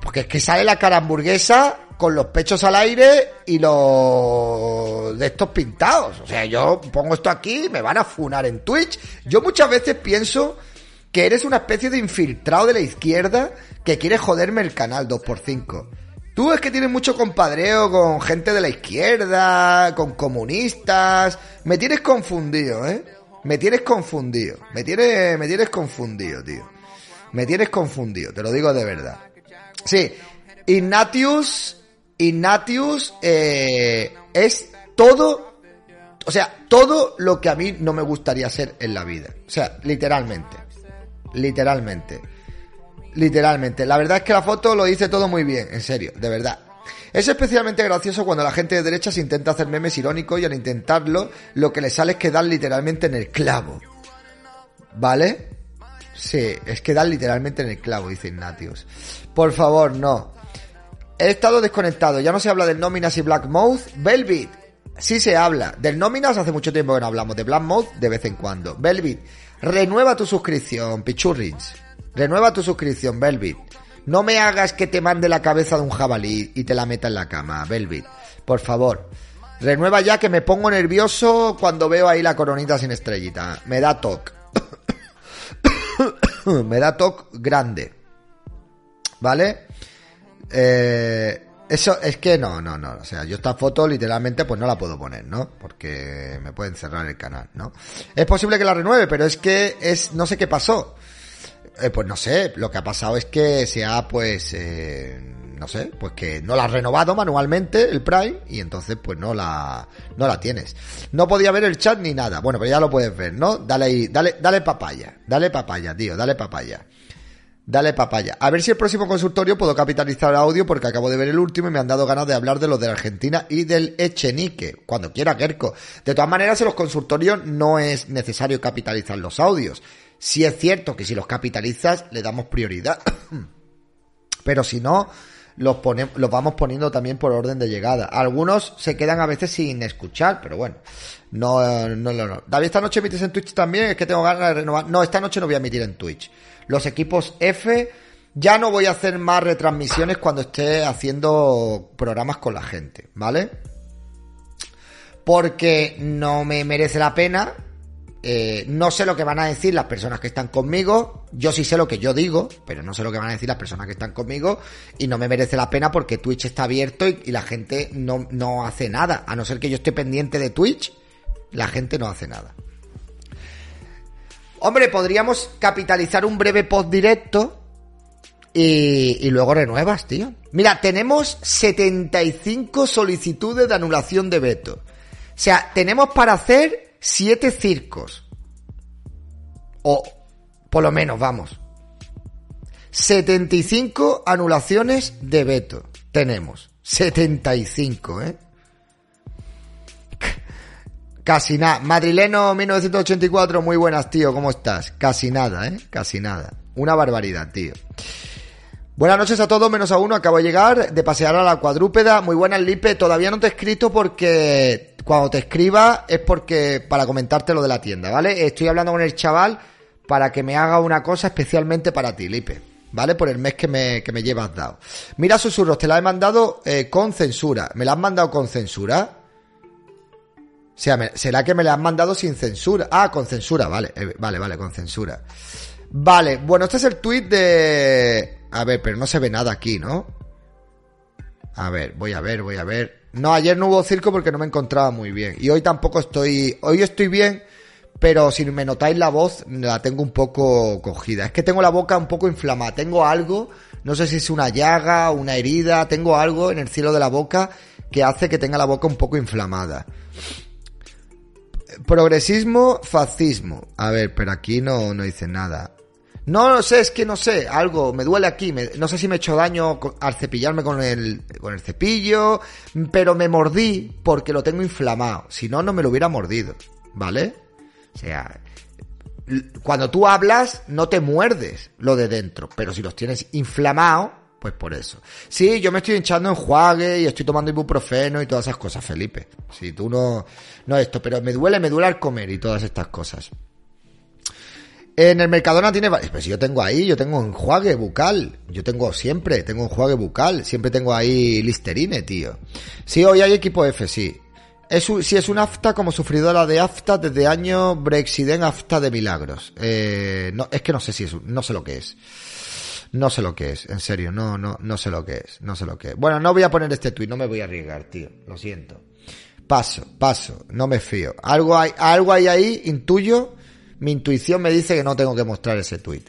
Porque es que sale la cara hamburguesa con los pechos al aire y los de estos pintados. O sea, yo pongo esto aquí, me van a funar en Twitch. Yo muchas veces pienso que eres una especie de infiltrado de la izquierda que quiere joderme el canal 2x5. Tú es que tienes mucho compadreo con gente de la izquierda, con comunistas. Me tienes confundido, ¿eh? Me tienes confundido. Me tienes, me tienes confundido, tío. Me tienes confundido, te lo digo de verdad. Sí, Ignatius, Ignatius eh, es todo, o sea, todo lo que a mí no me gustaría ser en la vida. O sea, literalmente. Literalmente. Literalmente. La verdad es que la foto lo dice todo muy bien, en serio, de verdad. Es especialmente gracioso cuando la gente de derecha se intenta hacer memes irónicos y al intentarlo lo que le sale es que dan literalmente en el clavo. ¿Vale? Sí, es que dan literalmente en el clavo, dice Ignatius. Por favor, no. He estado desconectado, ya no se habla del Nominas y Black Mouth. Velvet, sí se habla. Del Nominas hace mucho tiempo que no hablamos. De Black Mouth de vez en cuando. Velvet, renueva tu suscripción, Pichurrins. Renueva tu suscripción, Velvet. No me hagas que te mande la cabeza de un jabalí y te la meta en la cama, Velvet. Por favor. Renueva ya que me pongo nervioso cuando veo ahí la coronita sin estrellita. Me da toque. me da toque grande. ¿Vale? Eh, eso es que no, no, no. O sea, yo esta foto literalmente pues no la puedo poner, ¿no? Porque me pueden cerrar el canal, ¿no? Es posible que la renueve, pero es que es, no sé qué pasó. Eh, pues no sé, lo que ha pasado es que se ha pues, eh, no sé, pues que no la has renovado manualmente el Prime y entonces pues no la, no la tienes. No podía ver el chat ni nada. Bueno, pero ya lo puedes ver, ¿no? Dale ahí, dale, dale papaya, dale papaya, tío, dale papaya. Dale papaya. A ver si el próximo consultorio puedo capitalizar audio porque acabo de ver el último y me han dado ganas de hablar de los de la Argentina y del Echenique. Cuando quiera, Kerko. De todas maneras, en los consultorios no es necesario capitalizar los audios. Sí es cierto que si los capitalizas le damos prioridad. Pero si no, los, los vamos poniendo también por orden de llegada. Algunos se quedan a veces sin escuchar, pero bueno. No, no, no, no. David, esta noche emites en Twitch también, es que tengo ganas de renovar. No, esta noche no voy a emitir en Twitch. Los equipos F, ya no voy a hacer más retransmisiones cuando esté haciendo programas con la gente, ¿vale? Porque no me merece la pena. Eh, no sé lo que van a decir las personas que están conmigo. Yo sí sé lo que yo digo, pero no sé lo que van a decir las personas que están conmigo. Y no me merece la pena porque Twitch está abierto y, la gente no, no hace nada. A no ser que yo esté pendiente de Twitch, la gente no hace nada. Hombre, podríamos capitalizar un breve post directo y, y, luego renuevas, tío. Mira, tenemos 75 solicitudes de anulación de veto. O sea, tenemos para hacer 7 circos. O, por lo menos, vamos. 75 anulaciones de veto. Tenemos. 75, ¿eh? Casi nada. Madrileno 1984, muy buenas, tío. ¿Cómo estás? Casi nada, ¿eh? Casi nada. Una barbaridad, tío. Buenas noches a todos, menos a uno. Acabo de llegar de pasear a la cuadrúpeda. Muy buenas, Lipe. Todavía no te he escrito porque cuando te escriba es porque para comentarte lo de la tienda, ¿vale? Estoy hablando con el chaval para que me haga una cosa especialmente para ti, Lipe. ¿Vale? Por el mes que me, que me llevas dado. Mira, susurros, te la he mandado eh, con censura. ¿Me la has mandado con censura? O sea, ¿será que me la han mandado sin censura? Ah, con censura, vale, eh, vale, vale, con censura. Vale, bueno, este es el tweet de... A ver, pero no se ve nada aquí, ¿no? A ver, voy a ver, voy a ver. No, ayer no hubo circo porque no me encontraba muy bien. Y hoy tampoco estoy... Hoy estoy bien, pero si me notáis la voz, la tengo un poco cogida. Es que tengo la boca un poco inflamada. Tengo algo, no sé si es una llaga, una herida, tengo algo en el cielo de la boca que hace que tenga la boca un poco inflamada. Progresismo, fascismo. A ver, pero aquí no, no dice nada. No sé, es que no sé, algo, me duele aquí, no sé si me he hecho daño al cepillarme con el, con el cepillo, pero me mordí porque lo tengo inflamado, si no, no me lo hubiera mordido, ¿vale? O sea, cuando tú hablas, no te muerdes lo de dentro, pero si los tienes inflamados, pues por eso. Sí, yo me estoy hinchando enjuague y estoy tomando ibuprofeno y todas esas cosas, Felipe. Si tú no, no esto, pero me duele, me duele al comer y todas estas cosas. En el Mercadona tiene, pues yo tengo ahí, yo tengo enjuague bucal, yo tengo siempre, tengo enjuague bucal, siempre tengo ahí Listerine, tío. Sí, hoy hay equipo F, sí. Es un, es un AFTA como sufridora de AFTA desde año Brexiden AFTA de milagros. Eh, no, es que no sé si es, no sé lo que es. No sé lo que es, en serio, no, no, no sé lo que es, no sé lo que es. Bueno, no voy a poner este tuit, no me voy a arriesgar, tío, lo siento. Paso, paso, no me fío. Algo hay, algo hay ahí, intuyo, mi intuición me dice que no tengo que mostrar ese tuit.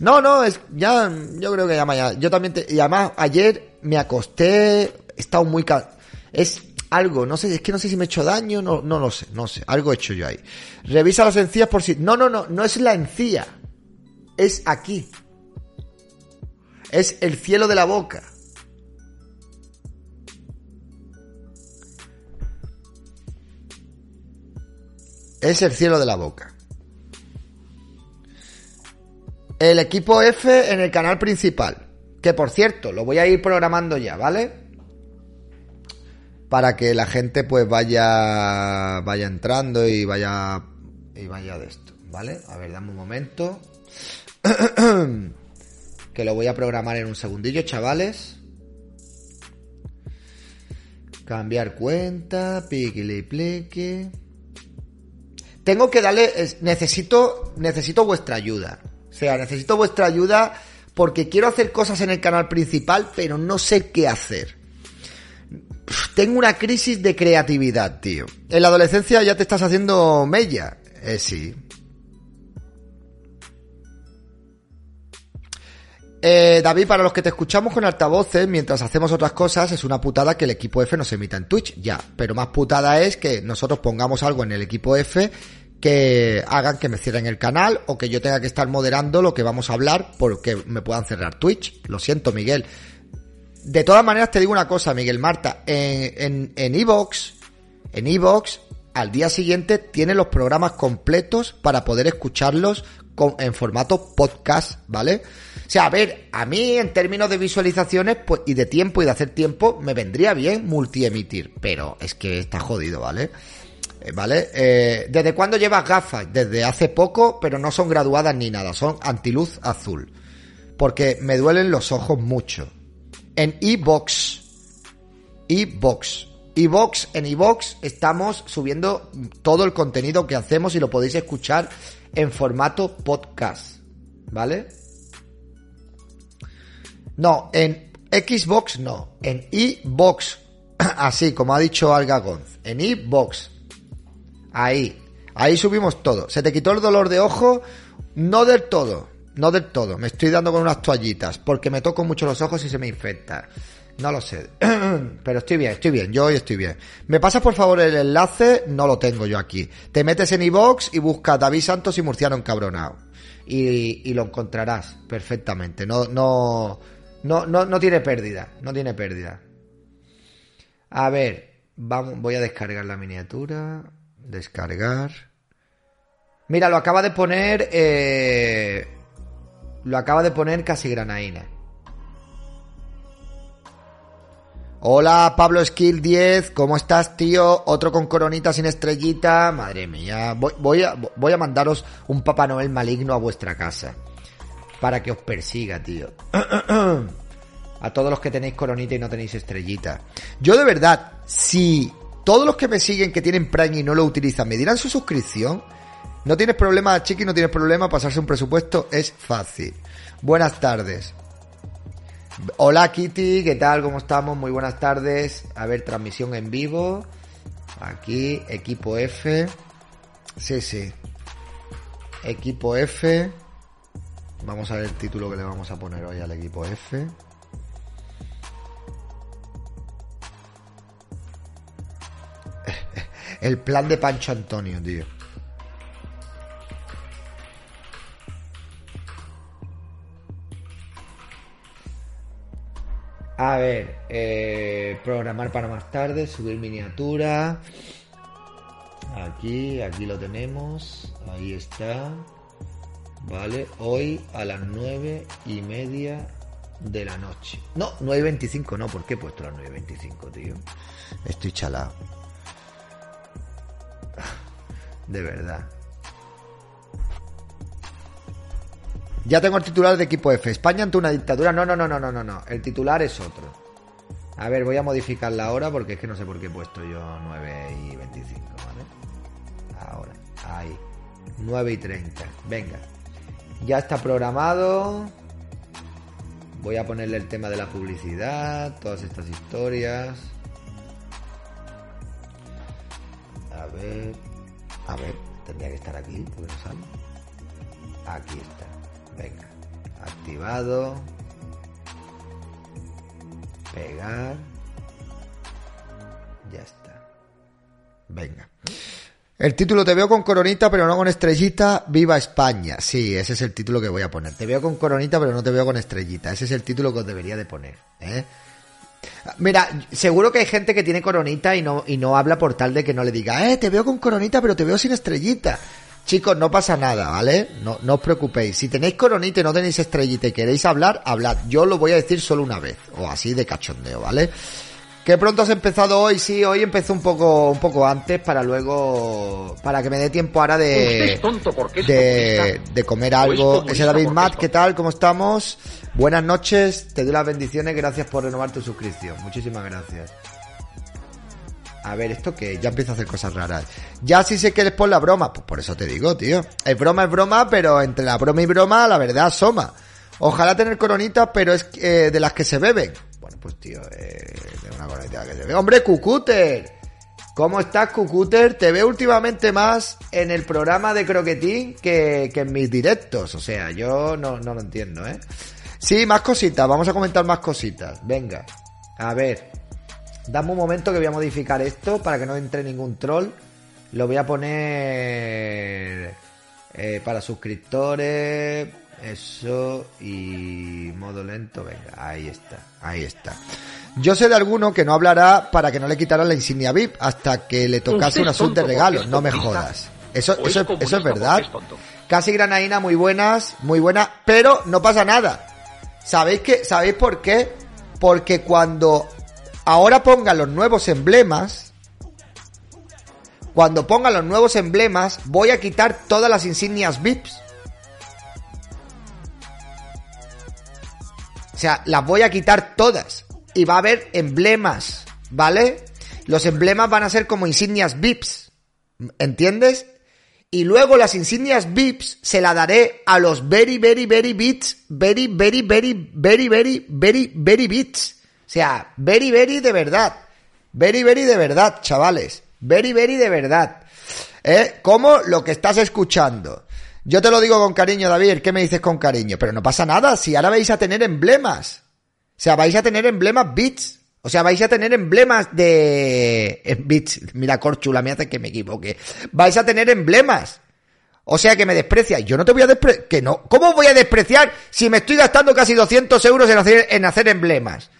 No, no, es, ya, yo creo que ya mañana, yo también te, y además ayer me acosté, he estado muy, ca- es algo, no sé, es que no sé si me he hecho daño, no, no lo sé, no sé, algo he hecho yo ahí. Revisa las encías por si, no, no, no, no es la encía, es aquí. Es el cielo de la boca. Es el cielo de la boca. El equipo F en el canal principal. Que por cierto, lo voy a ir programando ya, ¿vale? Para que la gente pues vaya vaya entrando y vaya y vaya de esto, ¿vale? A ver, dame un momento. que lo voy a programar en un segundillo, chavales. Cambiar cuenta, piquili pliqui. Tengo que darle, es- necesito, necesito vuestra ayuda. Sea, necesito vuestra ayuda porque quiero hacer cosas en el canal principal, pero no sé qué hacer. Tengo una crisis de creatividad, tío. En la adolescencia ya te estás haciendo mella. Eh, sí. Eh, David, para los que te escuchamos con altavoces mientras hacemos otras cosas, es una putada que el equipo F nos emita en Twitch, ya. Pero más putada es que nosotros pongamos algo en el equipo F que hagan que me cierren el canal o que yo tenga que estar moderando lo que vamos a hablar porque me puedan cerrar Twitch. Lo siento, Miguel. De todas maneras, te digo una cosa, Miguel Marta. En en Evox, en Evox, al día siguiente tiene los programas completos para poder escucharlos con- en formato podcast, ¿vale? O sea, a ver, a mí en términos de visualizaciones pues, y de tiempo y de hacer tiempo, me vendría bien multiemitir, pero es que está jodido, ¿vale? Eh, ¿Vale? Eh, ¿Desde cuándo llevas gafas? Desde hace poco, pero no son graduadas ni nada, son antiluz azul. Porque me duelen los ojos mucho. En iBox. iBox. iBox, en iBox estamos subiendo todo el contenido que hacemos y lo podéis escuchar en formato podcast. ¿Vale? No, en Xbox no. En iBox. Así como ha dicho Alga Gonz. En iBox. Ahí. Ahí subimos todo. ¿Se te quitó el dolor de ojo? No del todo. No del todo. Me estoy dando con unas toallitas. Porque me toco mucho los ojos y se me infecta. No lo sé. Pero estoy bien, estoy bien. Yo hoy estoy bien. ¿Me pasas por favor el enlace? No lo tengo yo aquí. Te metes en iBox y buscas David Santos y Murciano Encabronado. Y, lo encontrarás perfectamente. No, no, no, no, no tiene pérdida. No tiene pérdida. A ver, vamos, voy a descargar la miniatura. Descargar. Mira, lo acaba de poner. eh, lo acaba de poner casi granaína. Hola, Pablo Skill 10, ¿cómo estás, tío? Otro con coronita sin estrellita. Madre mía, voy, voy a, voy a mandaros un Papá Noel maligno a vuestra casa. Para que os persiga, tío. A todos los que tenéis coronita y no tenéis estrellita. Yo de verdad, si todos los que me siguen que tienen Prime y no lo utilizan me dieran su suscripción, no tienes problema, chiqui, no tienes problema, pasarse un presupuesto es fácil. Buenas tardes. Hola Kitty, ¿qué tal? ¿Cómo estamos? Muy buenas tardes. A ver, transmisión en vivo. Aquí, equipo F. Sí, sí. Equipo F. Vamos a ver el título que le vamos a poner hoy al equipo F. El plan de Pancho Antonio, tío. A ver, eh, programar para más tarde, subir miniatura. Aquí, aquí lo tenemos. Ahí está. Vale, hoy a las nueve y media de la noche. No, 9.25, no, ¿por qué he puesto las 9.25, tío? Estoy chalado. De verdad. Ya tengo el titular de equipo F. España ante una dictadura. No, no, no, no, no, no, no. El titular es otro. A ver, voy a modificar la hora porque es que no sé por qué he puesto yo 9 y 25, ¿vale? Ahora, ahí. 9 y 30. Venga. Ya está programado. Voy a ponerle el tema de la publicidad, todas estas historias. A ver, a ver, tendría que estar aquí, porque no. Aquí está. Venga, activado. Pegar. Ya está. Venga. El título Te veo con coronita pero no con estrellita, viva España. Sí, ese es el título que voy a poner. Te veo con coronita pero no te veo con estrellita. Ese es el título que os debería de poner. ¿eh? Mira, seguro que hay gente que tiene coronita y no, y no habla por tal de que no le diga, eh, te veo con coronita pero te veo sin estrellita. Chicos, no pasa nada, ¿vale? No, no os preocupéis. Si tenéis coronita y no tenéis estrellita y queréis hablar, hablad. Yo lo voy a decir solo una vez, o así de cachondeo, ¿vale? Que pronto has empezado hoy, sí, hoy empezó un poco, un poco antes para luego, para que me dé tiempo ahora de, tonto porque de, comer algo. Ese David Matt, ¿qué tal? ¿Cómo estamos? Buenas noches, te doy las bendiciones, gracias por renovar tu suscripción. Muchísimas gracias. A ver, ¿esto qué? Ya empiezo a hacer cosas raras. Ya sí sé que es por la broma. Pues por eso te digo, tío. Es broma, es broma, pero entre la broma y broma, la verdad asoma. Ojalá tener coronitas, pero es eh, de las que se beben. Bueno, pues tío, eh, de una coronita que se bebe. ¡Hombre, Cucúter! ¿Cómo estás, Cucúter? Te veo últimamente más en el programa de Croquetín que, que en mis directos. O sea, yo no, no lo entiendo, ¿eh? Sí, más cositas. Vamos a comentar más cositas. Venga. A ver. Dame un momento que voy a modificar esto para que no entre ningún troll. Lo voy a poner eh, para suscriptores. Eso y modo lento. Venga, ahí está. Ahí está. Yo sé de alguno que no hablará para que no le quitaran la insignia VIP hasta que le tocase Usted un es asunto de regalo. No me jodas. Eso, eso, eso es verdad. Casi Granaína, muy buenas, muy buenas, pero no pasa nada. ¿Sabéis que, sabéis por qué? Porque cuando ahora pongan los nuevos emblemas, cuando pongan los nuevos emblemas, voy a quitar todas las insignias VIPs. O sea, las voy a quitar todas. Y va a haber emblemas, ¿vale? Los emblemas van a ser como insignias VIPs. ¿Entiendes? Y luego las insignias VIPs se la daré a los very, very, very bits. Very, very, very, very, very, very, very bits. O sea, very, very de verdad. Very, very de verdad, chavales. Very, very de verdad. ¿Eh? Como lo que estás escuchando. Yo te lo digo con cariño, David. ¿Qué me dices con cariño? Pero no pasa nada. Si ahora vais a tener emblemas. O sea, vais a tener emblemas bits. O sea, vais a tener emblemas de... en bits. Mira, Corchula, me hace que me equivoque. Vais a tener emblemas. O sea, que me desprecias. Yo no te voy a despreciar. Que no. ¿Cómo voy a despreciar si me estoy gastando casi 200 euros en hacer, en hacer emblemas?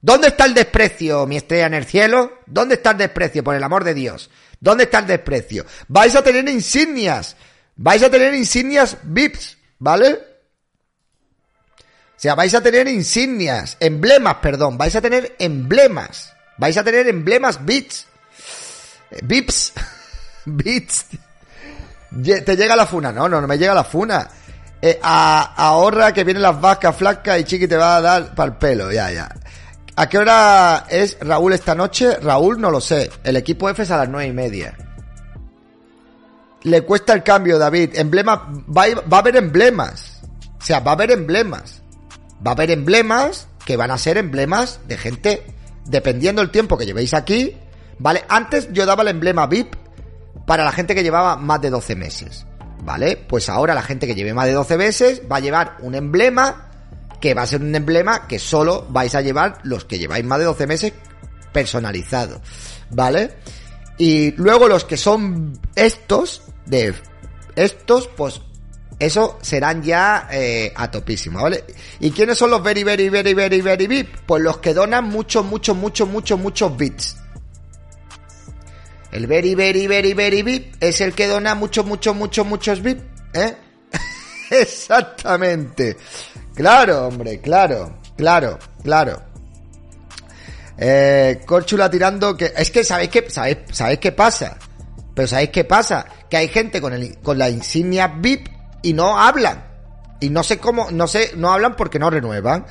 ¿Dónde está el desprecio, mi estrella en el cielo? ¿Dónde está el desprecio, por el amor de Dios? ¿Dónde está el desprecio? Vais a tener insignias. Vais a tener insignias VIPs, ¿vale? O sea, vais a tener insignias, emblemas, perdón, vais a tener emblemas. Vais a tener emblemas bits. Vips. Bits. Te llega la funa. No, no, no me llega la funa. Eh, ahorra que vienen las vacas flacas y Chiqui te va a dar para el pelo. Ya, ya. ¿A qué hora es Raúl esta noche? Raúl no lo sé. El equipo F es a las nueve y media. Le cuesta el cambio, David. Emblema, va, va a haber emblemas. O sea, va a haber emblemas. Va a haber emblemas que van a ser emblemas de gente, dependiendo el tiempo que llevéis aquí. ¿Vale? Antes yo daba el emblema VIP para la gente que llevaba más de 12 meses. ¿Vale? Pues ahora la gente que lleve más de 12 meses va a llevar un emblema que va a ser un emblema que solo vais a llevar los que lleváis más de 12 meses personalizado. ¿Vale? Y luego los que son estos, de estos, pues eso serán ya eh, a topísimo, ¿vale? ¿Y quiénes son los very, very, very, very, very VIP? Pues los que donan muchos, muchos, muchos, muchos, muchos bits. El very, very, very, very VIP es el que dona muchos, muchos, muchos, muchos VIP, ¿eh? Exactamente. Claro, hombre, claro, claro, claro. Eh, Corchula tirando que... Es que sabéis qué, sabéis, sabéis qué pasa. Pero sabéis qué pasa. Que hay gente con, el, con la insignia VIP y no hablan. Y no sé cómo, no sé, no hablan porque no renuevan.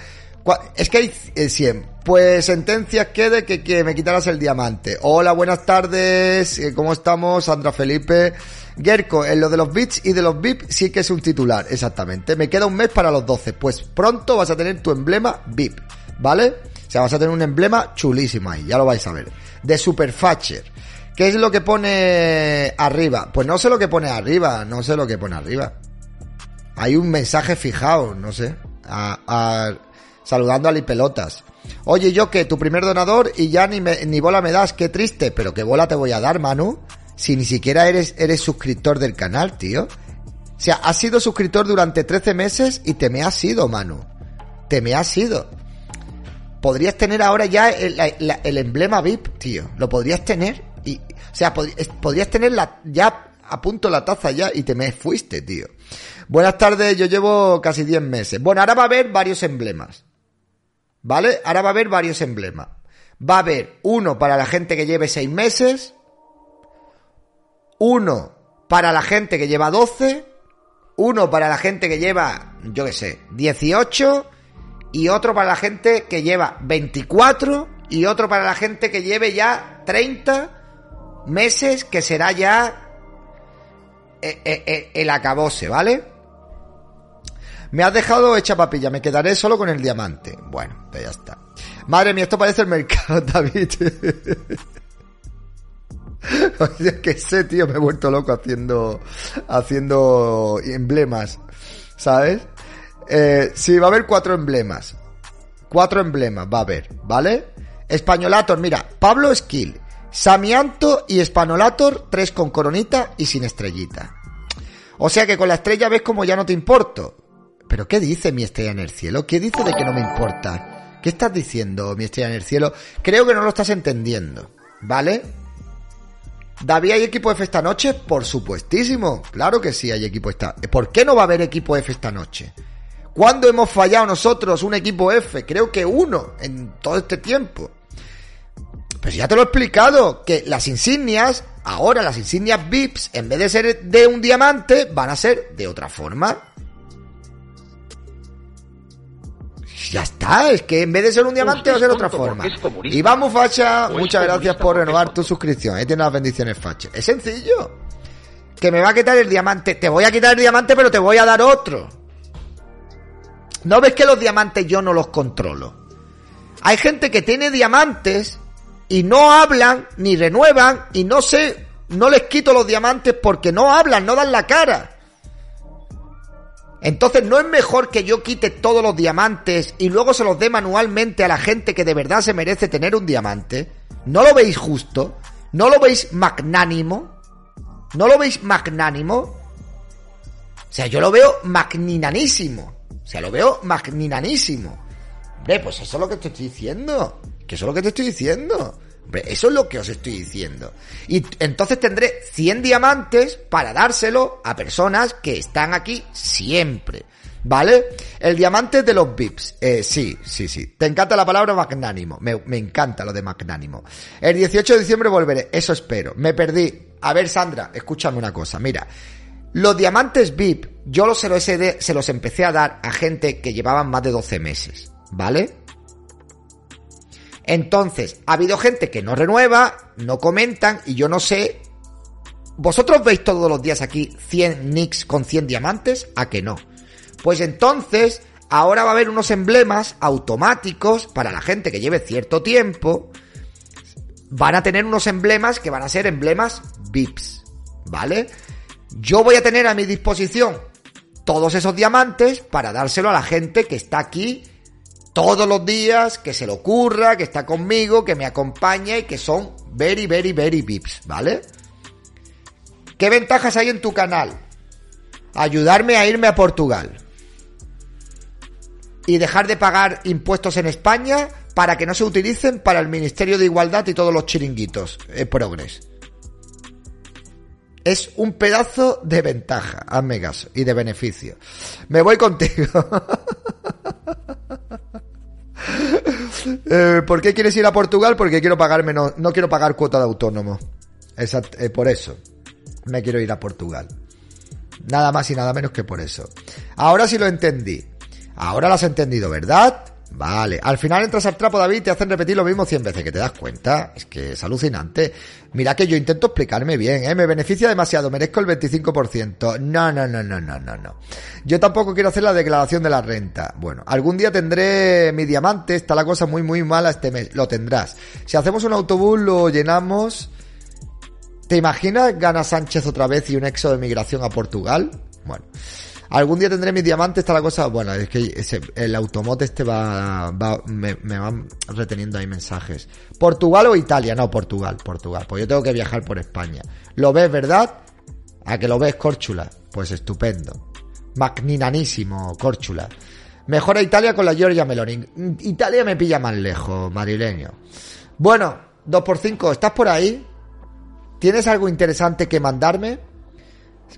Es que hay eh, 100. Pues sentencias quede que, que me quitaras el diamante. Hola, buenas tardes. eh, ¿Cómo estamos? Sandra Felipe. Gerko, en lo de los bits y de los VIP sí que es un titular, exactamente. Me queda un mes para los 12. Pues pronto vas a tener tu emblema VIP, ¿vale? O sea, vas a tener un emblema chulísimo ahí, ya lo vais a ver. De Superfatcher. ¿Qué es lo que pone arriba? Pues no sé lo que pone arriba, no sé lo que pone arriba. Hay un mensaje fijado, no sé. A, a- saludando a Lipelotas. Oye, yo que tu primer donador y ya ni, me- ni bola me das, qué triste. Pero qué bola te voy a dar, Manu. Si ni siquiera eres, eres suscriptor del canal, tío. O sea, has sido suscriptor durante 13 meses y te me has ido, Manu. Te me has ido. Podrías tener ahora ya el, emblema VIP, tío. Lo podrías tener. Y, o sea, podrías tener la, ya a punto la taza ya y te me fuiste, tío. Buenas tardes, yo llevo casi 10 meses. Bueno, ahora va a haber varios emblemas. ¿Vale? Ahora va a haber varios emblemas. Va a haber uno para la gente que lleve 6 meses. Uno para la gente que lleva 12. Uno para la gente que lleva, yo qué sé, 18. Y otro para la gente que lleva 24. Y otro para la gente que lleve ya 30 meses, que será ya eh, eh, eh, el acabose, ¿vale? Me has dejado hecha papilla, me quedaré solo con el diamante. Bueno, pues ya está. Madre mía, esto parece el mercado, David. Oye, que sé, tío, me he vuelto loco haciendo, haciendo emblemas, ¿sabes? Eh, sí, va a haber cuatro emblemas. Cuatro emblemas va a haber, ¿vale? Españolator, mira, Pablo Skill, Samianto y Spanolator, tres con coronita y sin estrellita. O sea que con la estrella ves como ya no te importo. ¿Pero qué dice mi estrella en el cielo? ¿Qué dice de que no me importa? ¿Qué estás diciendo, mi estrella en el cielo? Creo que no lo estás entendiendo, ¿vale? David, ¿hay equipo F esta noche? Por supuestísimo. Claro que sí hay equipo esta. ¿Por qué no va a haber equipo F esta noche? ¿Cuándo hemos fallado nosotros un equipo F? Creo que uno en todo este tiempo. Pues ya te lo he explicado, que las insignias, ahora las insignias VIPs, en vez de ser de un diamante, van a ser de otra forma. Ya está, es que en vez de ser un diamante va a ser otra forma. Y vamos, Facha, muchas gracias por renovar tu suscripción. Ahí tienes las bendiciones, Facha. Es sencillo. Que me va a quitar el diamante. Te voy a quitar el diamante, pero te voy a dar otro. ¿No ves que los diamantes yo no los controlo? Hay gente que tiene diamantes y no hablan ni renuevan y no sé, no les quito los diamantes porque no hablan, no dan la cara. Entonces, ¿no es mejor que yo quite todos los diamantes y luego se los dé manualmente a la gente que de verdad se merece tener un diamante? ¿No lo veis justo? ¿No lo veis magnánimo? ¿No lo veis magnánimo? O sea, yo lo veo magninanísimo. O sea, lo veo magninanísimo. Hombre, pues eso es lo que estoy diciendo. Que es lo que te estoy diciendo. Hombre, eso es lo que os estoy diciendo. Y entonces tendré 100 diamantes para dárselo a personas que están aquí siempre. ¿Vale? El diamante de los VIPs. Eh, sí, sí, sí. Te encanta la palabra magnánimo. Me, encanta lo de magnánimo. El 18 de diciembre volveré. Eso espero. Me perdí. A ver, Sandra, escúchame una cosa. Mira. Los diamantes VIP, yo los, se, los se los empecé a dar a gente que llevaban más de 12 meses. ¿Vale? Entonces, ha habido gente que no renueva, no comentan y yo no sé. ¿Vosotros veis todos los días aquí 100 nicks con 100 diamantes? ¿A que no? Pues entonces, ahora va a haber unos emblemas automáticos para la gente que lleve cierto tiempo. Van a tener unos emblemas que van a ser emblemas VIPs. ¿Vale? Yo voy a tener a mi disposición todos esos diamantes para dárselo a la gente que está aquí todos los días, que se le ocurra, que está conmigo, que me acompaña y que son very, very, very VIPs, ¿vale? ¿Qué ventajas hay en tu canal? Ayudarme a irme a Portugal. Y dejar de pagar impuestos en España para que no se utilicen para el Ministerio de Igualdad y todos los chiringuitos. Eh, progres. Es un pedazo de ventaja, hazme caso, y de beneficio. Me voy contigo. Eh, ¿Por qué quieres ir a Portugal? Porque quiero pagar menos, no quiero pagar cuota de autónomo. Exact- eh, por eso. Me quiero ir a Portugal. Nada más y nada menos que por eso. Ahora sí lo entendí. Ahora lo has entendido, ¿verdad? Vale, al final entras al trapo, David, y te hacen repetir lo mismo 100 veces, que te das cuenta. Es que es alucinante. Mira que yo intento explicarme bien, ¿eh? Me beneficia demasiado, merezco el 25%. No, no, no, no, no, no, no. Yo tampoco quiero hacer la declaración de la renta. Bueno, algún día tendré mi diamante, está la cosa muy, muy mala este mes. Lo tendrás. Si hacemos un autobús, lo llenamos. ¿Te imaginas gana Sánchez otra vez y un éxodo de migración a Portugal? Bueno. Algún día tendré mis diamantes, está la cosa. Bueno, es que el automote este va, va me, me van reteniendo ahí mensajes. ¿Portugal o Italia? No, Portugal, Portugal. Pues yo tengo que viajar por España. ¿Lo ves, verdad? ¿A que lo ves, Córchula? Pues estupendo. Magninanísimo, Córchula. Mejora Italia con la Giorgia Meloni. Italia me pilla más lejos, madrileño. Bueno, 2x5, ¿estás por ahí? ¿Tienes algo interesante que mandarme?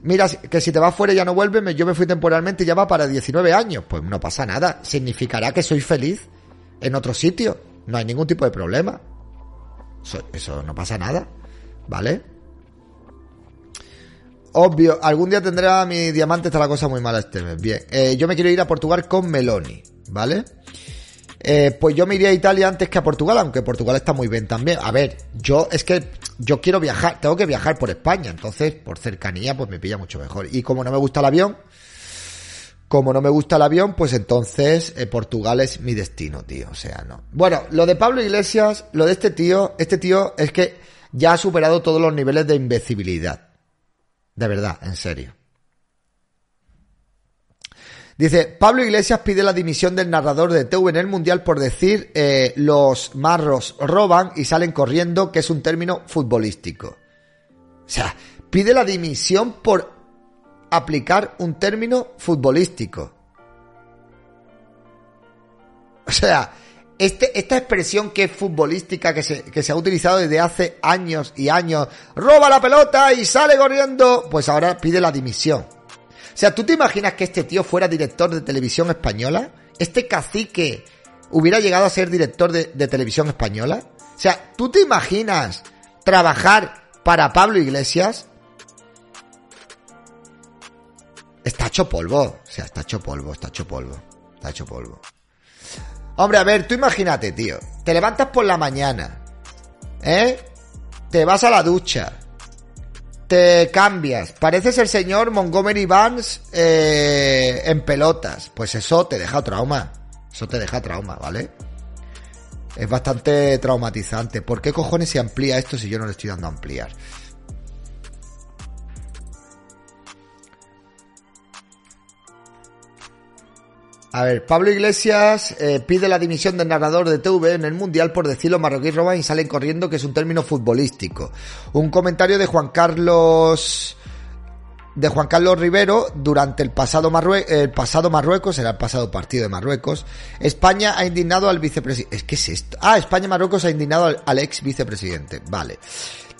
Mira, que si te vas fuera y ya no vuelves, yo me fui temporalmente y ya va para 19 años. Pues no pasa nada. Significará que soy feliz en otro sitio. No hay ningún tipo de problema. Eso, eso no pasa nada. ¿Vale? Obvio, algún día tendrá mi diamante, está la cosa muy mala este mes. Bien, Eh, yo me quiero ir a Portugal con Meloni, ¿vale? Eh, pues yo me iría a Italia antes que a Portugal, aunque Portugal está muy bien también. A ver, yo es que yo quiero viajar, tengo que viajar por España, entonces por cercanía pues me pilla mucho mejor. Y como no me gusta el avión, como no me gusta el avión, pues entonces eh, Portugal es mi destino, tío. O sea, no. Bueno, lo de Pablo Iglesias, lo de este tío, este tío es que ya ha superado todos los niveles de imbecilidad. De verdad, en serio. Dice, Pablo Iglesias pide la dimisión del narrador de TV en el Mundial por decir eh, los marros roban y salen corriendo, que es un término futbolístico. O sea, pide la dimisión por aplicar un término futbolístico. O sea, este, esta expresión que es futbolística, que se, que se ha utilizado desde hace años y años, roba la pelota y sale corriendo, pues ahora pide la dimisión. Sea, ¿tú te imaginas que este tío fuera director de televisión española? ¿Este cacique hubiera llegado a ser director de, de televisión española? O sea, ¿tú te imaginas trabajar para Pablo Iglesias? Está hecho polvo. O sea, está hecho polvo, está hecho polvo. Está hecho polvo. Hombre, a ver, tú imagínate, tío. Te levantas por la mañana. ¿Eh? Te vas a la ducha. Te cambias. Pareces el señor Montgomery Vance eh, en pelotas. Pues eso te deja trauma. Eso te deja trauma, ¿vale? Es bastante traumatizante. ¿Por qué cojones se amplía esto si yo no le estoy dando a ampliar? A ver, Pablo Iglesias eh, pide la dimisión del narrador de TV en el Mundial por decir los marroquíes roban y salen corriendo, que es un término futbolístico. Un comentario de Juan Carlos de Juan Carlos Rivero durante el pasado, Marrue el pasado Marruecos, era el pasado partido de Marruecos. España ha indignado al vicepresidente. ¿Es que es esto? Ah, España-Marruecos ha indignado al ex vicepresidente. Vale.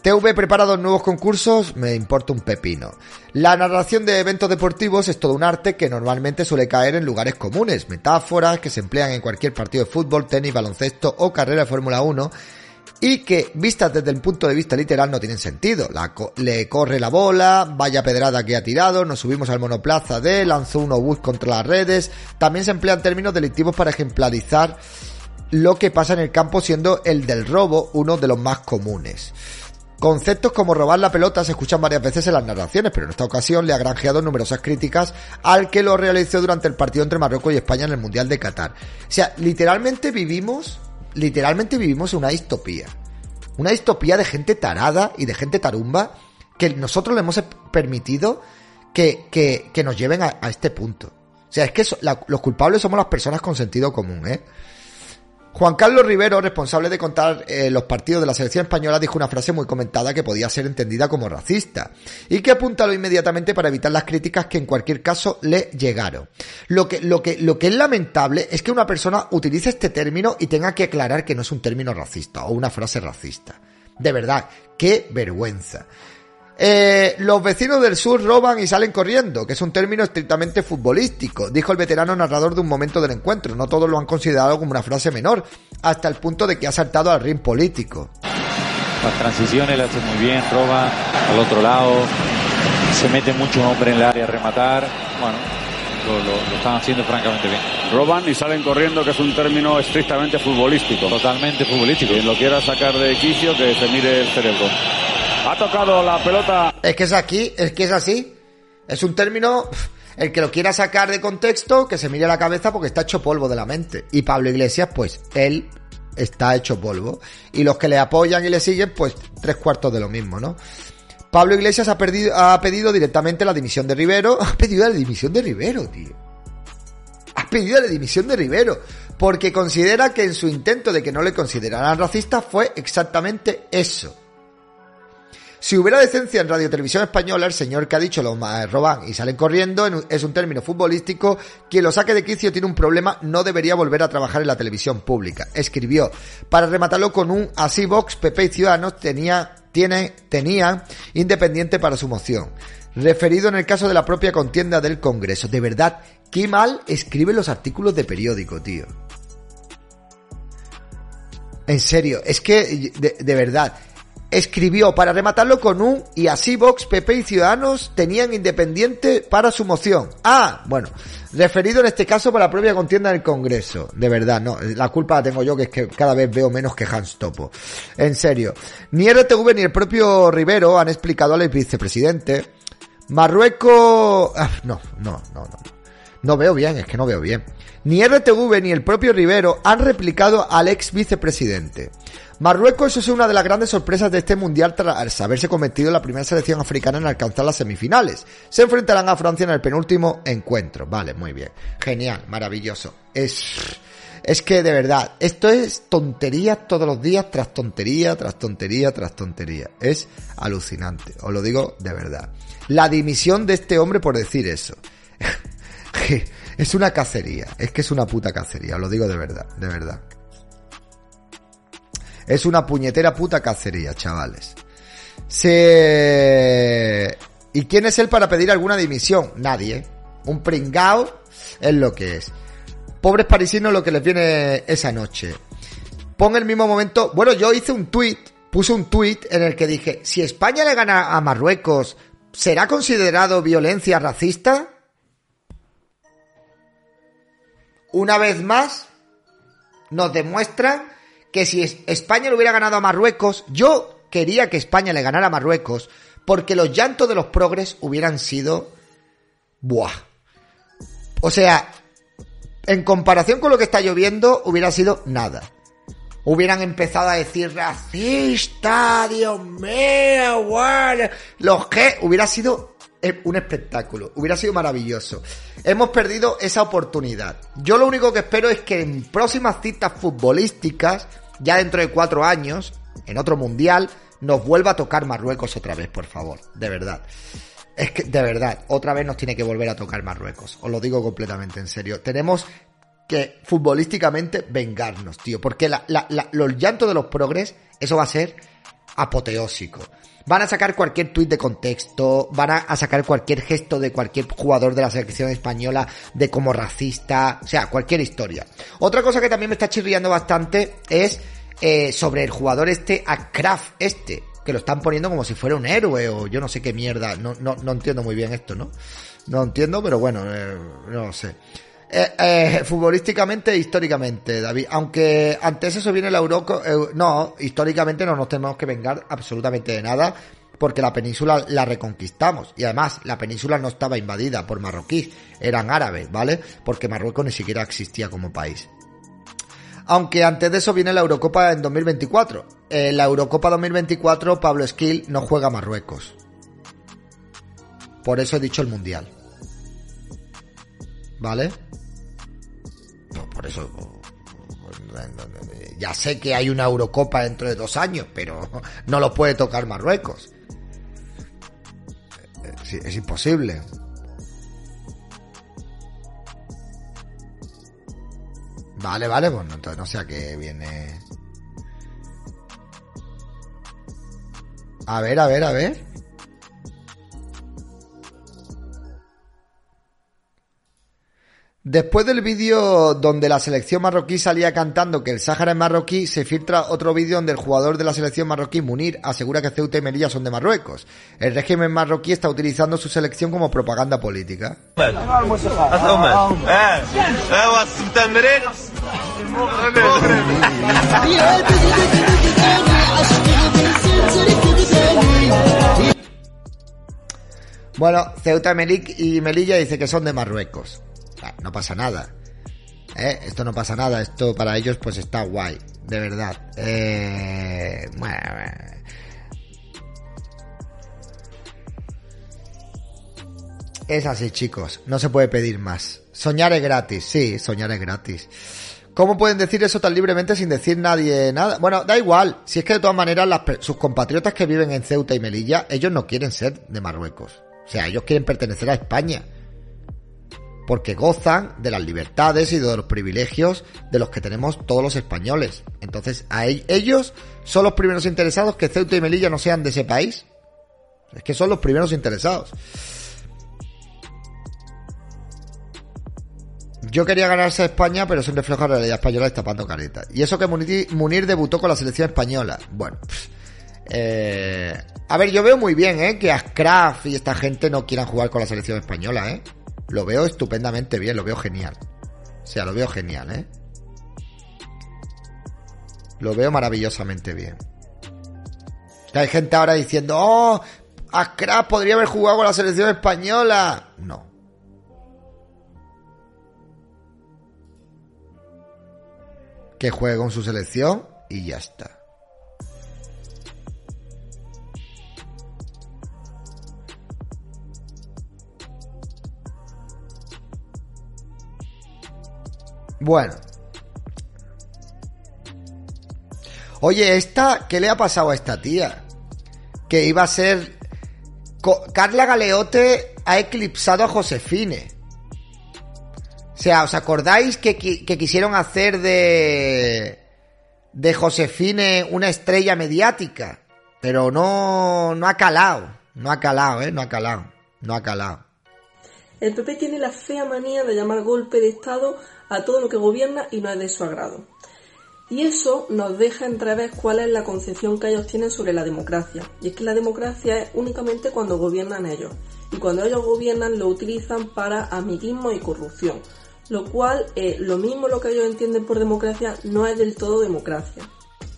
TV prepara dos nuevos concursos, me importa un pepino. La narración de eventos deportivos es todo un arte que normalmente suele caer en lugares comunes, metáforas que se emplean en cualquier partido de fútbol, tenis, baloncesto o carrera de Fórmula 1 y que, vistas desde el punto de vista literal, no tienen sentido. Le corre la bola, vaya pedrada que ha tirado, nos subimos al monoplaza de, lanzó un obús contra las redes. También se emplean términos delictivos para ejemplarizar lo que pasa en el campo, siendo el del robo uno de los más comunes. Conceptos como robar la pelota se escuchan varias veces en las narraciones, pero en esta ocasión le ha granjeado numerosas críticas al que lo realizó durante el partido entre Marruecos y España en el Mundial de Qatar. O sea, literalmente vivimos, literalmente vivimos una distopía. Una distopía de gente tarada y de gente tarumba que nosotros le hemos permitido que, que, que nos lleven a, este punto. O sea, es que los culpables somos las personas con sentido común, ¿eh? Juan Carlos Rivero, responsable de contar eh, los partidos de la selección española, dijo una frase muy comentada que podía ser entendida como racista y que apuntaló inmediatamente para evitar las críticas que en cualquier caso le llegaron. Lo que, lo que, lo que es lamentable es que una persona utilice este término y tenga que aclarar que no es un término racista o una frase racista. De verdad, qué vergüenza. Eh, los vecinos del sur roban y salen corriendo, que es un término estrictamente futbolístico, dijo el veterano narrador de un momento del encuentro. No todos lo han considerado como una frase menor, hasta el punto de que ha saltado al ring político. Las transiciones las hace muy bien, roba al otro lado, se mete mucho hombre en el área a rematar. Bueno, lo, lo- lo están haciendo francamente bien. Roban y salen corriendo, que es un término estrictamente futbolístico. Totalmente futbolístico. Quien lo quiera sacar de quicio, que se mire el cerebro. Ha tocado la pelota. Es que es aquí, es que es así. Es un término, el que lo quiera sacar de contexto, que se mire la cabeza porque está hecho polvo de la mente. Y Pablo Iglesias, pues, él está hecho polvo. Y los que le apoyan y le siguen, pues, tres cuartos de lo mismo, ¿no? Pablo Iglesias ha, pedido directamente la dimisión de Rivero. Ha pedido la dimisión de Rivero, tío. Ha pedido la dimisión de Rivero. Porque considera que en su intento de que no le consideraran racista fue exactamente eso. Si hubiera decencia en Radio Televisión Española, el señor que ha dicho los ma- roban y salen corriendo es un término futbolístico. Quien lo saque de quicio tiene un problema, no debería volver a trabajar en la televisión pública. Escribió. Para rematarlo con un así Vox, PP y Ciudadanos tenía, tenía independiente para su moción. Referido en el caso de la propia contienda del Congreso. De verdad, qué mal escriben los artículos de periódico, tío. En serio, es que, de verdad, escribió para rematarlo con un y así Vox, PP y Ciudadanos tenían independiente para su moción. Ah, bueno, referido en este caso para la propia contienda del Congreso. De verdad, no, la culpa la tengo yo que es que cada vez veo menos que Hans Topo. En serio, ni RTV ni el propio Rivero han explicado al vicepresidente. Marruecos... ah, no, no, no, no. No veo bien, es que no veo bien. Ni RTV ni el propio Rivero han replicado al ex vicepresidente. Marruecos es una de las grandes sorpresas de este mundial tras haberse convertido en la primera selección africana en alcanzar las semifinales. Se enfrentarán a Francia en el penúltimo encuentro. Vale, muy bien. Genial, maravilloso. Es, es que de verdad, esto es tontería todos los días tras tontería, tras tontería, tras tontería. Es alucinante, os lo digo de verdad. La dimisión de este hombre por decir eso. es una cacería, es que es una puta cacería, lo digo de verdad, de verdad. Es una puñetera puta cacería, chavales. Se... ¿Y quién es él para pedir alguna dimisión? Nadie. Un pringao es lo que es. Pobres parisinos lo que les viene esa noche. Pon el mismo momento... Bueno, yo hice un tweet, puse un tweet en el que dije, si España le gana a Marruecos, ¿será considerado violencia racista? Una vez más, nos demuestran que si es- España le hubiera ganado a Marruecos, yo quería que España le ganara a Marruecos, porque los llantos de los progres hubieran sido... Buah. O sea, en comparación con lo que está lloviendo, hubiera sido nada. Hubieran empezado a decir racista, Dios mío, guau, los que hubiera sido un espectáculo, hubiera sido maravilloso. Hemos perdido esa oportunidad. Yo lo único que espero es que en próximas citas futbolísticas, ya dentro de cuatro años, en otro mundial, nos vuelva a tocar Marruecos otra vez, por favor, de verdad. Es que, de verdad, otra vez nos tiene que volver a tocar Marruecos. Os lo digo completamente en serio. Tenemos que futbolísticamente vengarnos, tío. Porque la- la- la- los llantos de los progres, eso va a ser apoteósico. Van a sacar cualquier tuit de contexto, van a, a sacar cualquier gesto de cualquier jugador de la selección española de como racista, o sea, cualquier historia. Otra cosa que también me está chirriando bastante es eh, sobre el jugador este, Akraf este, que lo están poniendo como si fuera un héroe o yo no sé qué mierda, no, no, no entiendo muy bien esto, ¿no? No entiendo, pero bueno, eh, no sé. Eh, eh, futbolísticamente e históricamente, David. Aunque antes eso viene la Euroco... eh, no, históricamente no nos tenemos que vengar absolutamente de nada porque la península la reconquistamos. Y además, la península no estaba invadida por marroquíes, eran árabes, ¿vale? Porque Marruecos ni siquiera existía como país. Aunque antes de eso viene la Eurocopa en 2024. En la Eurocopa 2024, Pablo Esquil no juega a Marruecos. Por eso he dicho el Mundial. ¿Vale? Por eso. Ya sé que hay una Eurocopa dentro de dos años, pero no lo puede tocar Marruecos. Sí, Es imposible. Vale, vale, pues no, entonces no sé a qué viene. A ver, a ver, a ver. Después del vídeo donde la selección marroquí salía cantando que el Sáhara es marroquí, se filtra otro vídeo donde el jugador de la selección marroquí, Munir, asegura que Ceuta y Melilla son de Marruecos. El régimen marroquí está utilizando su selección como propaganda política. Bueno, Ceuta y Melilla dice que son de Marruecos. Ah, No pasa nada. ¿Eh? Esto no pasa nada. Esto para ellos pues está guay. De verdad. Eh, bueno. Es así, chicos. No se puede pedir más. Soñar es gratis. Sí, soñar es gratis. ¿Cómo pueden decir eso tan libremente sin decir nadie nada? Bueno, da igual. Si es que de todas maneras las sus compatriotas que viven en Ceuta y Melilla, ellos no quieren ser de Marruecos. O sea, ellos quieren pertenecer a España. Porque gozan de las libertades y de los privilegios de los que tenemos todos los españoles. Entonces, ellos son los primeros interesados que Ceuta y Melilla no sean de ese país. Es que son los primeros interesados. Yo quería ganarse a España, pero es un reflejo la realidad española destapando caretas. Y eso que Munir, debutó con la selección española. Bueno, eh, a ver, yo veo muy bien, ¿eh? Que Ascraf y esta gente no quieran jugar con la selección española, ¿eh? Lo veo estupendamente bien, lo veo genial. O sea, lo veo genial, ¿eh? Lo veo maravillosamente bien. Hay gente ahora diciendo, oh, Ascraf podría haber jugado con la selección española. No. que juegue con su selección y ya está. Bueno. Oye, esta, ¿qué le ha pasado a esta tía? Que iba a ser... Carla Galeote ha eclipsado a Josefine. O sea, ¿os acordáis que, que quisieron hacer de. de Josefine una estrella mediática? Pero no. no ha calado. No ha calado, ¿eh? No ha calado. No ha calado. El PP tiene la fea manía de llamar golpe de Estado a todo lo que gobierna y no es de su agrado. Y eso nos deja entrever cuál es la concepción que ellos tienen sobre la democracia. Y es que la democracia es únicamente cuando gobiernan ellos. Y cuando ellos gobiernan lo utilizan para amiguismo y corrupción. Lo cual, eh, lo mismo lo que ellos entienden por democracia no es del todo democracia.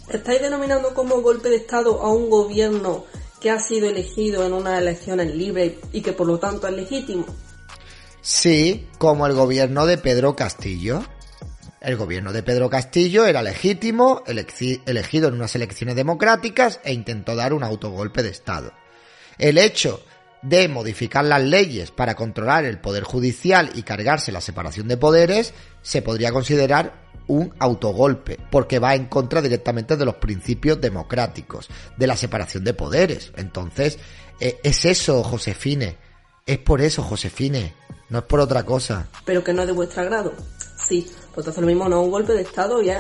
¿Estáis denominando como golpe de Estado a un gobierno que ha sido elegido en unas elecciones libres y que por lo tanto es legítimo? Sí, como el gobierno de Pedro Castillo. El gobierno de Pedro Castillo era legítimo, elegido en unas elecciones democráticas e intentó dar un autogolpe de Estado. El hecho de modificar las leyes para controlar el poder judicial y cargarse la separación de poderes se podría considerar un autogolpe, porque va en contra directamente de los principios democráticos, de la separación de poderes. Entonces, eh, es eso, Josefine. Es por eso, Josefine. No es por otra cosa. pero que no es de vuestro agrado. Sí, pues entonces lo mismo no es un golpe de Estado y es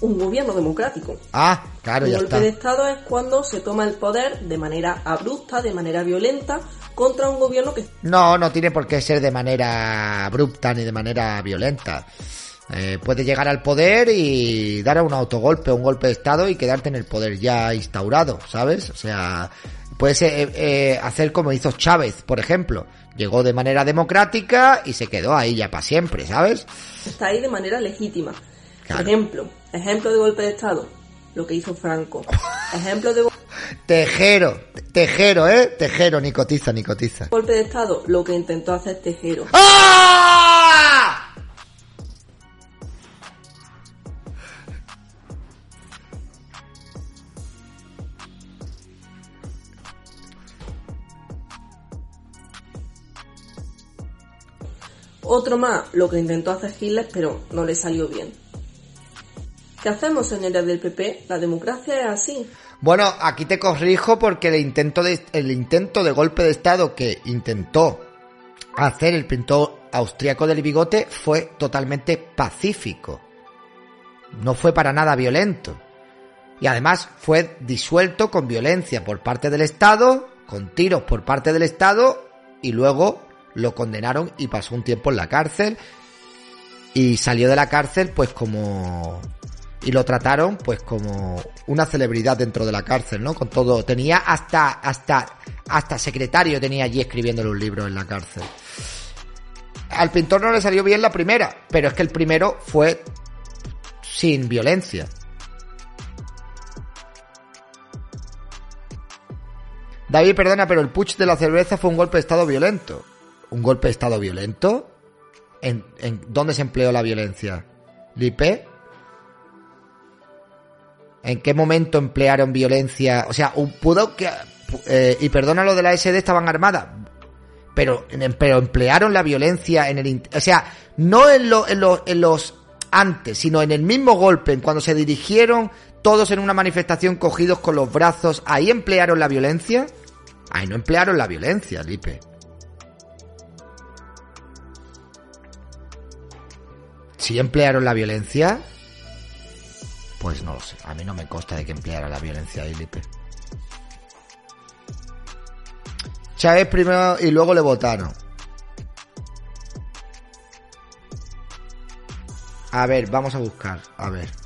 un gobierno democrático. Ah, claro, un ya golpe está. de Estado es cuando se toma el poder de manera abrupta, de manera violenta, contra un gobierno que No, no tiene por qué ser de manera abrupta ni de manera violenta. Eh, puede llegar al poder y dar un autogolpe, un golpe de estado y quedarte en el poder ya instaurado, ¿sabes? O sea, puedes eh, eh, hacer como hizo Chávez, por ejemplo. Llegó de manera democrática y se quedó ahí ya para siempre, ¿sabes? está ahí de manera legítima. Claro. Ejemplo, ejemplo de golpe de Estado, lo que hizo Franco. Ejemplo de Tejero, tejero, ¿eh? Tejero, ni cotiza, ni cotiza. golpe de Estado, lo que intentó hacer Tejero. ¡Ah! Otro más, lo que intentó hacer Hitler, pero no le salió bien. ¿Qué hacemos, señores del PP? La democracia es así. Bueno, aquí te corrijo porque el intento de, el intento de golpe de estado que intentó hacer el pintor austriaco del bigote fue totalmente pacífico. No fue para nada violento. Y además fue disuelto con violencia por parte del Estado, con tiros por parte del Estado, y luego lo condenaron y pasó un tiempo en la cárcel Y salió de la cárcel pues como... Y lo trataron pues como una celebridad dentro de la cárcel, ¿no? Con todo. Tenía hasta, hasta, hasta secretario tenía allí escribiéndole un libro en la cárcel. Al pintor no le salió bien la primera, pero es que el primero fue sin violencia. David, perdona, pero el putsch de la cerveza fue un golpe de estado violento. ¿Un golpe de estado violento? ¿En, dónde se empleó la violencia? ¿Lipe? ¿En qué momento emplearon violencia? O sea, pudo que... eh, y perdona lo de la SD, estaban armadas. Pero, pero emplearon la violencia en el... O sea, no en, en los antes, sino en el mismo golpe, en cuando se dirigieron todos en una manifestación cogidos con los brazos, ahí emplearon la violencia. Ahí no emplearon la violencia, Lipe. ¿Sí emplearon la violencia? Pues no lo sé. A mí no me consta de que empleara la violencia ahí, Lipe. Chávez primero y luego le votaron. A ver, vamos a buscar. A ver.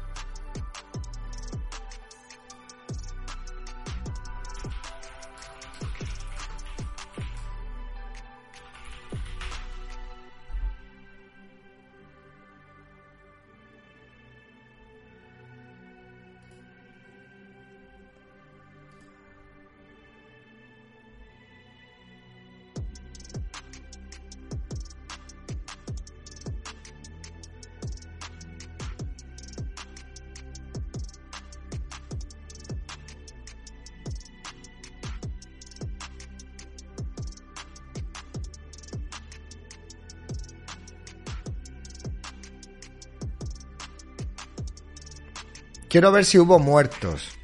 Quiero ver si hubo muertos.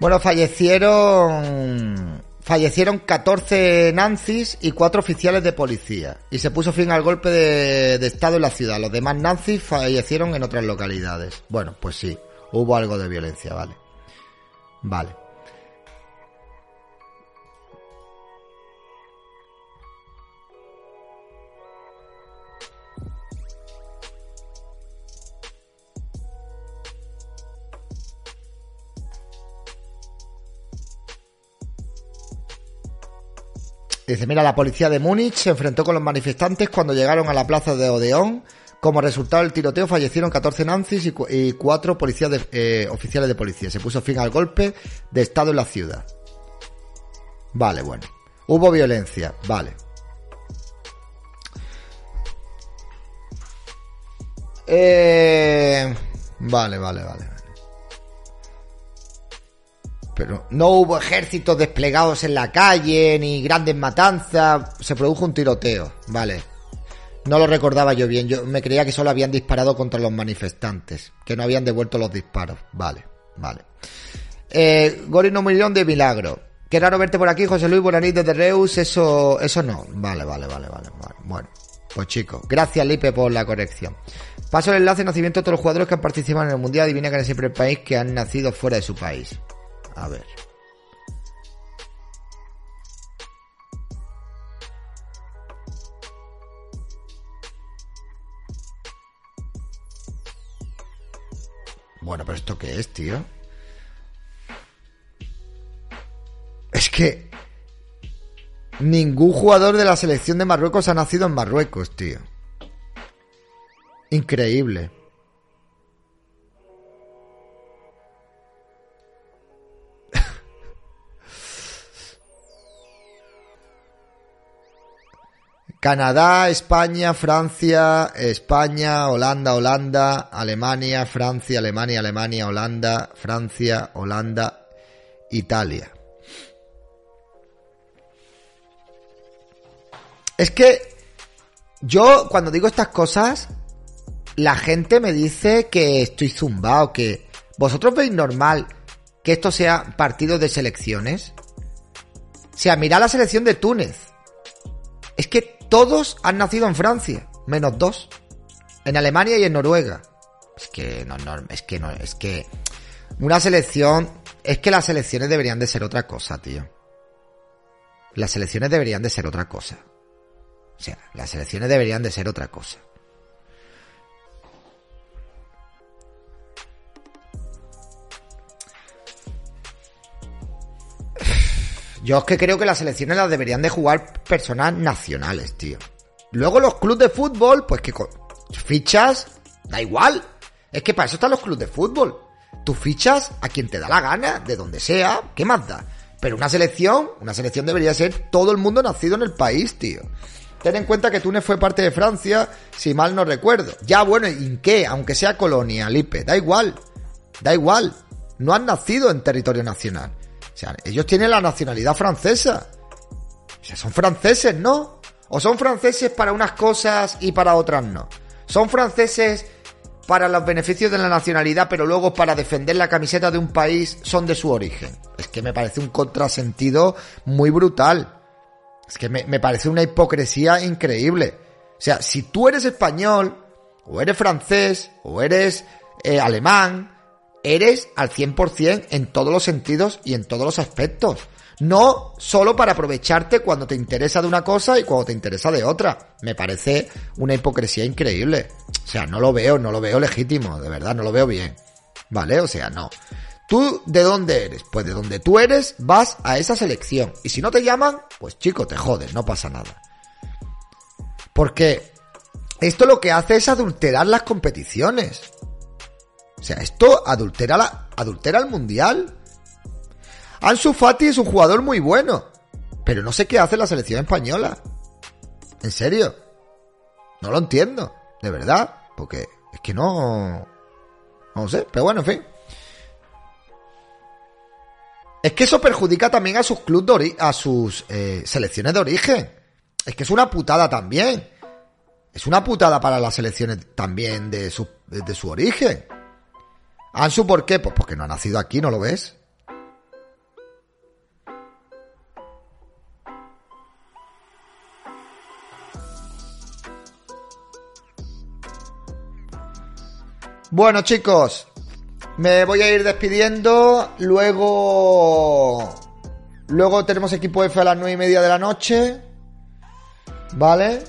Bueno, fallecieron. Fallecieron 14 nazis y 4 oficiales de policía. Y se puso fin al golpe de, Estado en la ciudad. Los demás nazis fallecieron en otras localidades. Bueno, pues sí, hubo algo de violencia, vale. Vale. Dice, mira, la policía de Múnich se enfrentó con los manifestantes cuando llegaron a la plaza de Odeón. Como resultado del tiroteo fallecieron 14 nazis y, cu- y 4 policías eh, oficiales de policía. Se puso fin al golpe de Estado en la ciudad. Vale, bueno. Hubo violencia, vale. Eh, vale, vale, vale. Pero no hubo ejércitos desplegados en la calle, ni grandes matanzas. Se produjo un tiroteo, vale. No lo recordaba yo bien. Yo me creía que solo habían disparado contra los manifestantes, que no habían devuelto los disparos. Vale, vale. Eh, Gori no murió de milagro. Qué raro verte por aquí, José Luis Buenanit desde Reus. Eso, eso no. Vale, vale, vale, vale. Bueno, pues chicos, gracias Lipe por la corrección. Paso el enlace de nacimiento de todos los jugadores que han participado en el mundial. Adivina que siempre el país que han nacido fuera de su país. A ver. Bueno, pero ¿esto qué es, tío? Es que ningún jugador de la selección de Marruecos ha nacido en Marruecos, tío. Increíble. Canadá, España, Francia, España, Holanda, Holanda, Alemania, Francia, Alemania, Alemania, Holanda, Francia, Holanda, Italia. Es que yo cuando digo estas cosas, la gente me dice que estoy zumbado, que vosotros veis normal que esto sea partido de selecciones? O sea, mira la selección de Túnez. Es que todos han nacido en Francia, menos dos. En Alemania y en Noruega. Es que no, no, es que no, es que una selección, es que las selecciones deberían de ser otra cosa, tío. Las selecciones deberían de ser otra cosa. O sea, las selecciones deberían de ser otra cosa. Yo es que creo que las selecciones las deberían de jugar personas nacionales, tío. Luego los clubes de fútbol, pues que con fichas, da igual. Es que para eso están los clubes de fútbol. Tú fichas a quien te da la gana, de donde sea, ¿qué más da? Pero una selección, una selección debería ser todo el mundo nacido en el país, tío. Ten en cuenta que Túnez fue parte de Francia, si mal no recuerdo. Ya, bueno, ¿y en qué? Aunque sea colonia, Lipe, da igual. Da igual. No han nacido en territorio nacional. O sea, ellos tienen la nacionalidad francesa. O sea, son franceses, ¿no? O son franceses para unas cosas y para otras no. Son franceses para los beneficios de la nacionalidad, pero luego para defender la camiseta de un país son de su origen. Es que me parece un contrasentido muy brutal. Es que me, parece una hipocresía increíble. O sea, si tú eres español, o eres francés, o eres eh, alemán, eres al 100% en todos los sentidos y en todos los aspectos. No solo para aprovecharte cuando te interesa de una cosa y cuando te interesa de otra. Me parece una hipocresía increíble. O sea, no lo veo, no lo veo legítimo, de verdad, no lo veo bien. ¿Vale? O sea, no. ¿Tú de dónde eres? Pues de donde tú eres vas a esa selección. Y si no te llaman, pues chico, te jodes, no pasa nada. Porque esto lo que hace es adulterar las competiciones. O sea, esto adultera, la, adultera el mundial. Ansu Fati es un jugador muy bueno. Pero no sé qué hace la selección española. En serio. No lo entiendo. De verdad. Porque es que no... No sé. Pero bueno, en fin. Es que eso perjudica también a sus clubes a sus eh, selecciones de origen. Es que es una putada también. Es una putada para las selecciones también de su, de su origen. Ansu, ¿por qué? Pues porque no ha nacido aquí, ¿no lo ves? Bueno, chicos, me voy a ir despidiendo. Luego. Luego tenemos equipo F a las nueve y media de la noche. ¿Vale?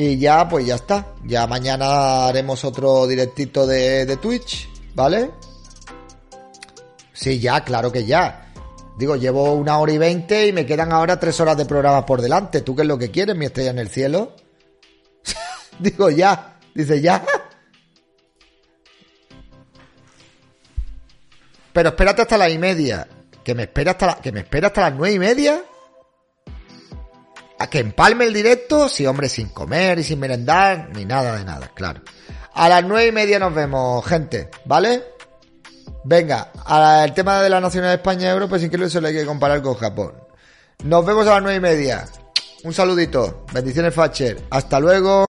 Y ya, pues ya está. Ya mañana haremos otro directito de, de Twitch. ¿Vale? Sí, ya, claro que ya. Digo, llevo una hora y veinte y me quedan ahora tres horas de programa por delante. ¿Tú qué es lo que quieres, mi estrella en el cielo? Digo, ya. Dice, ya. Pero espérate hasta las y media. Que me que me espera hasta las nueve y media. A que empalme el directo. Sí, hombre, sin comer y sin merendar. Ni nada de nada, claro. A las nueve y media nos vemos, gente. ¿Vale? Venga, al tema de la nacional de España y Europa, sin que eso le hay que comparar con Japón. Nos vemos a las nueve y media. Un saludito. Bendiciones, Facher. Hasta luego.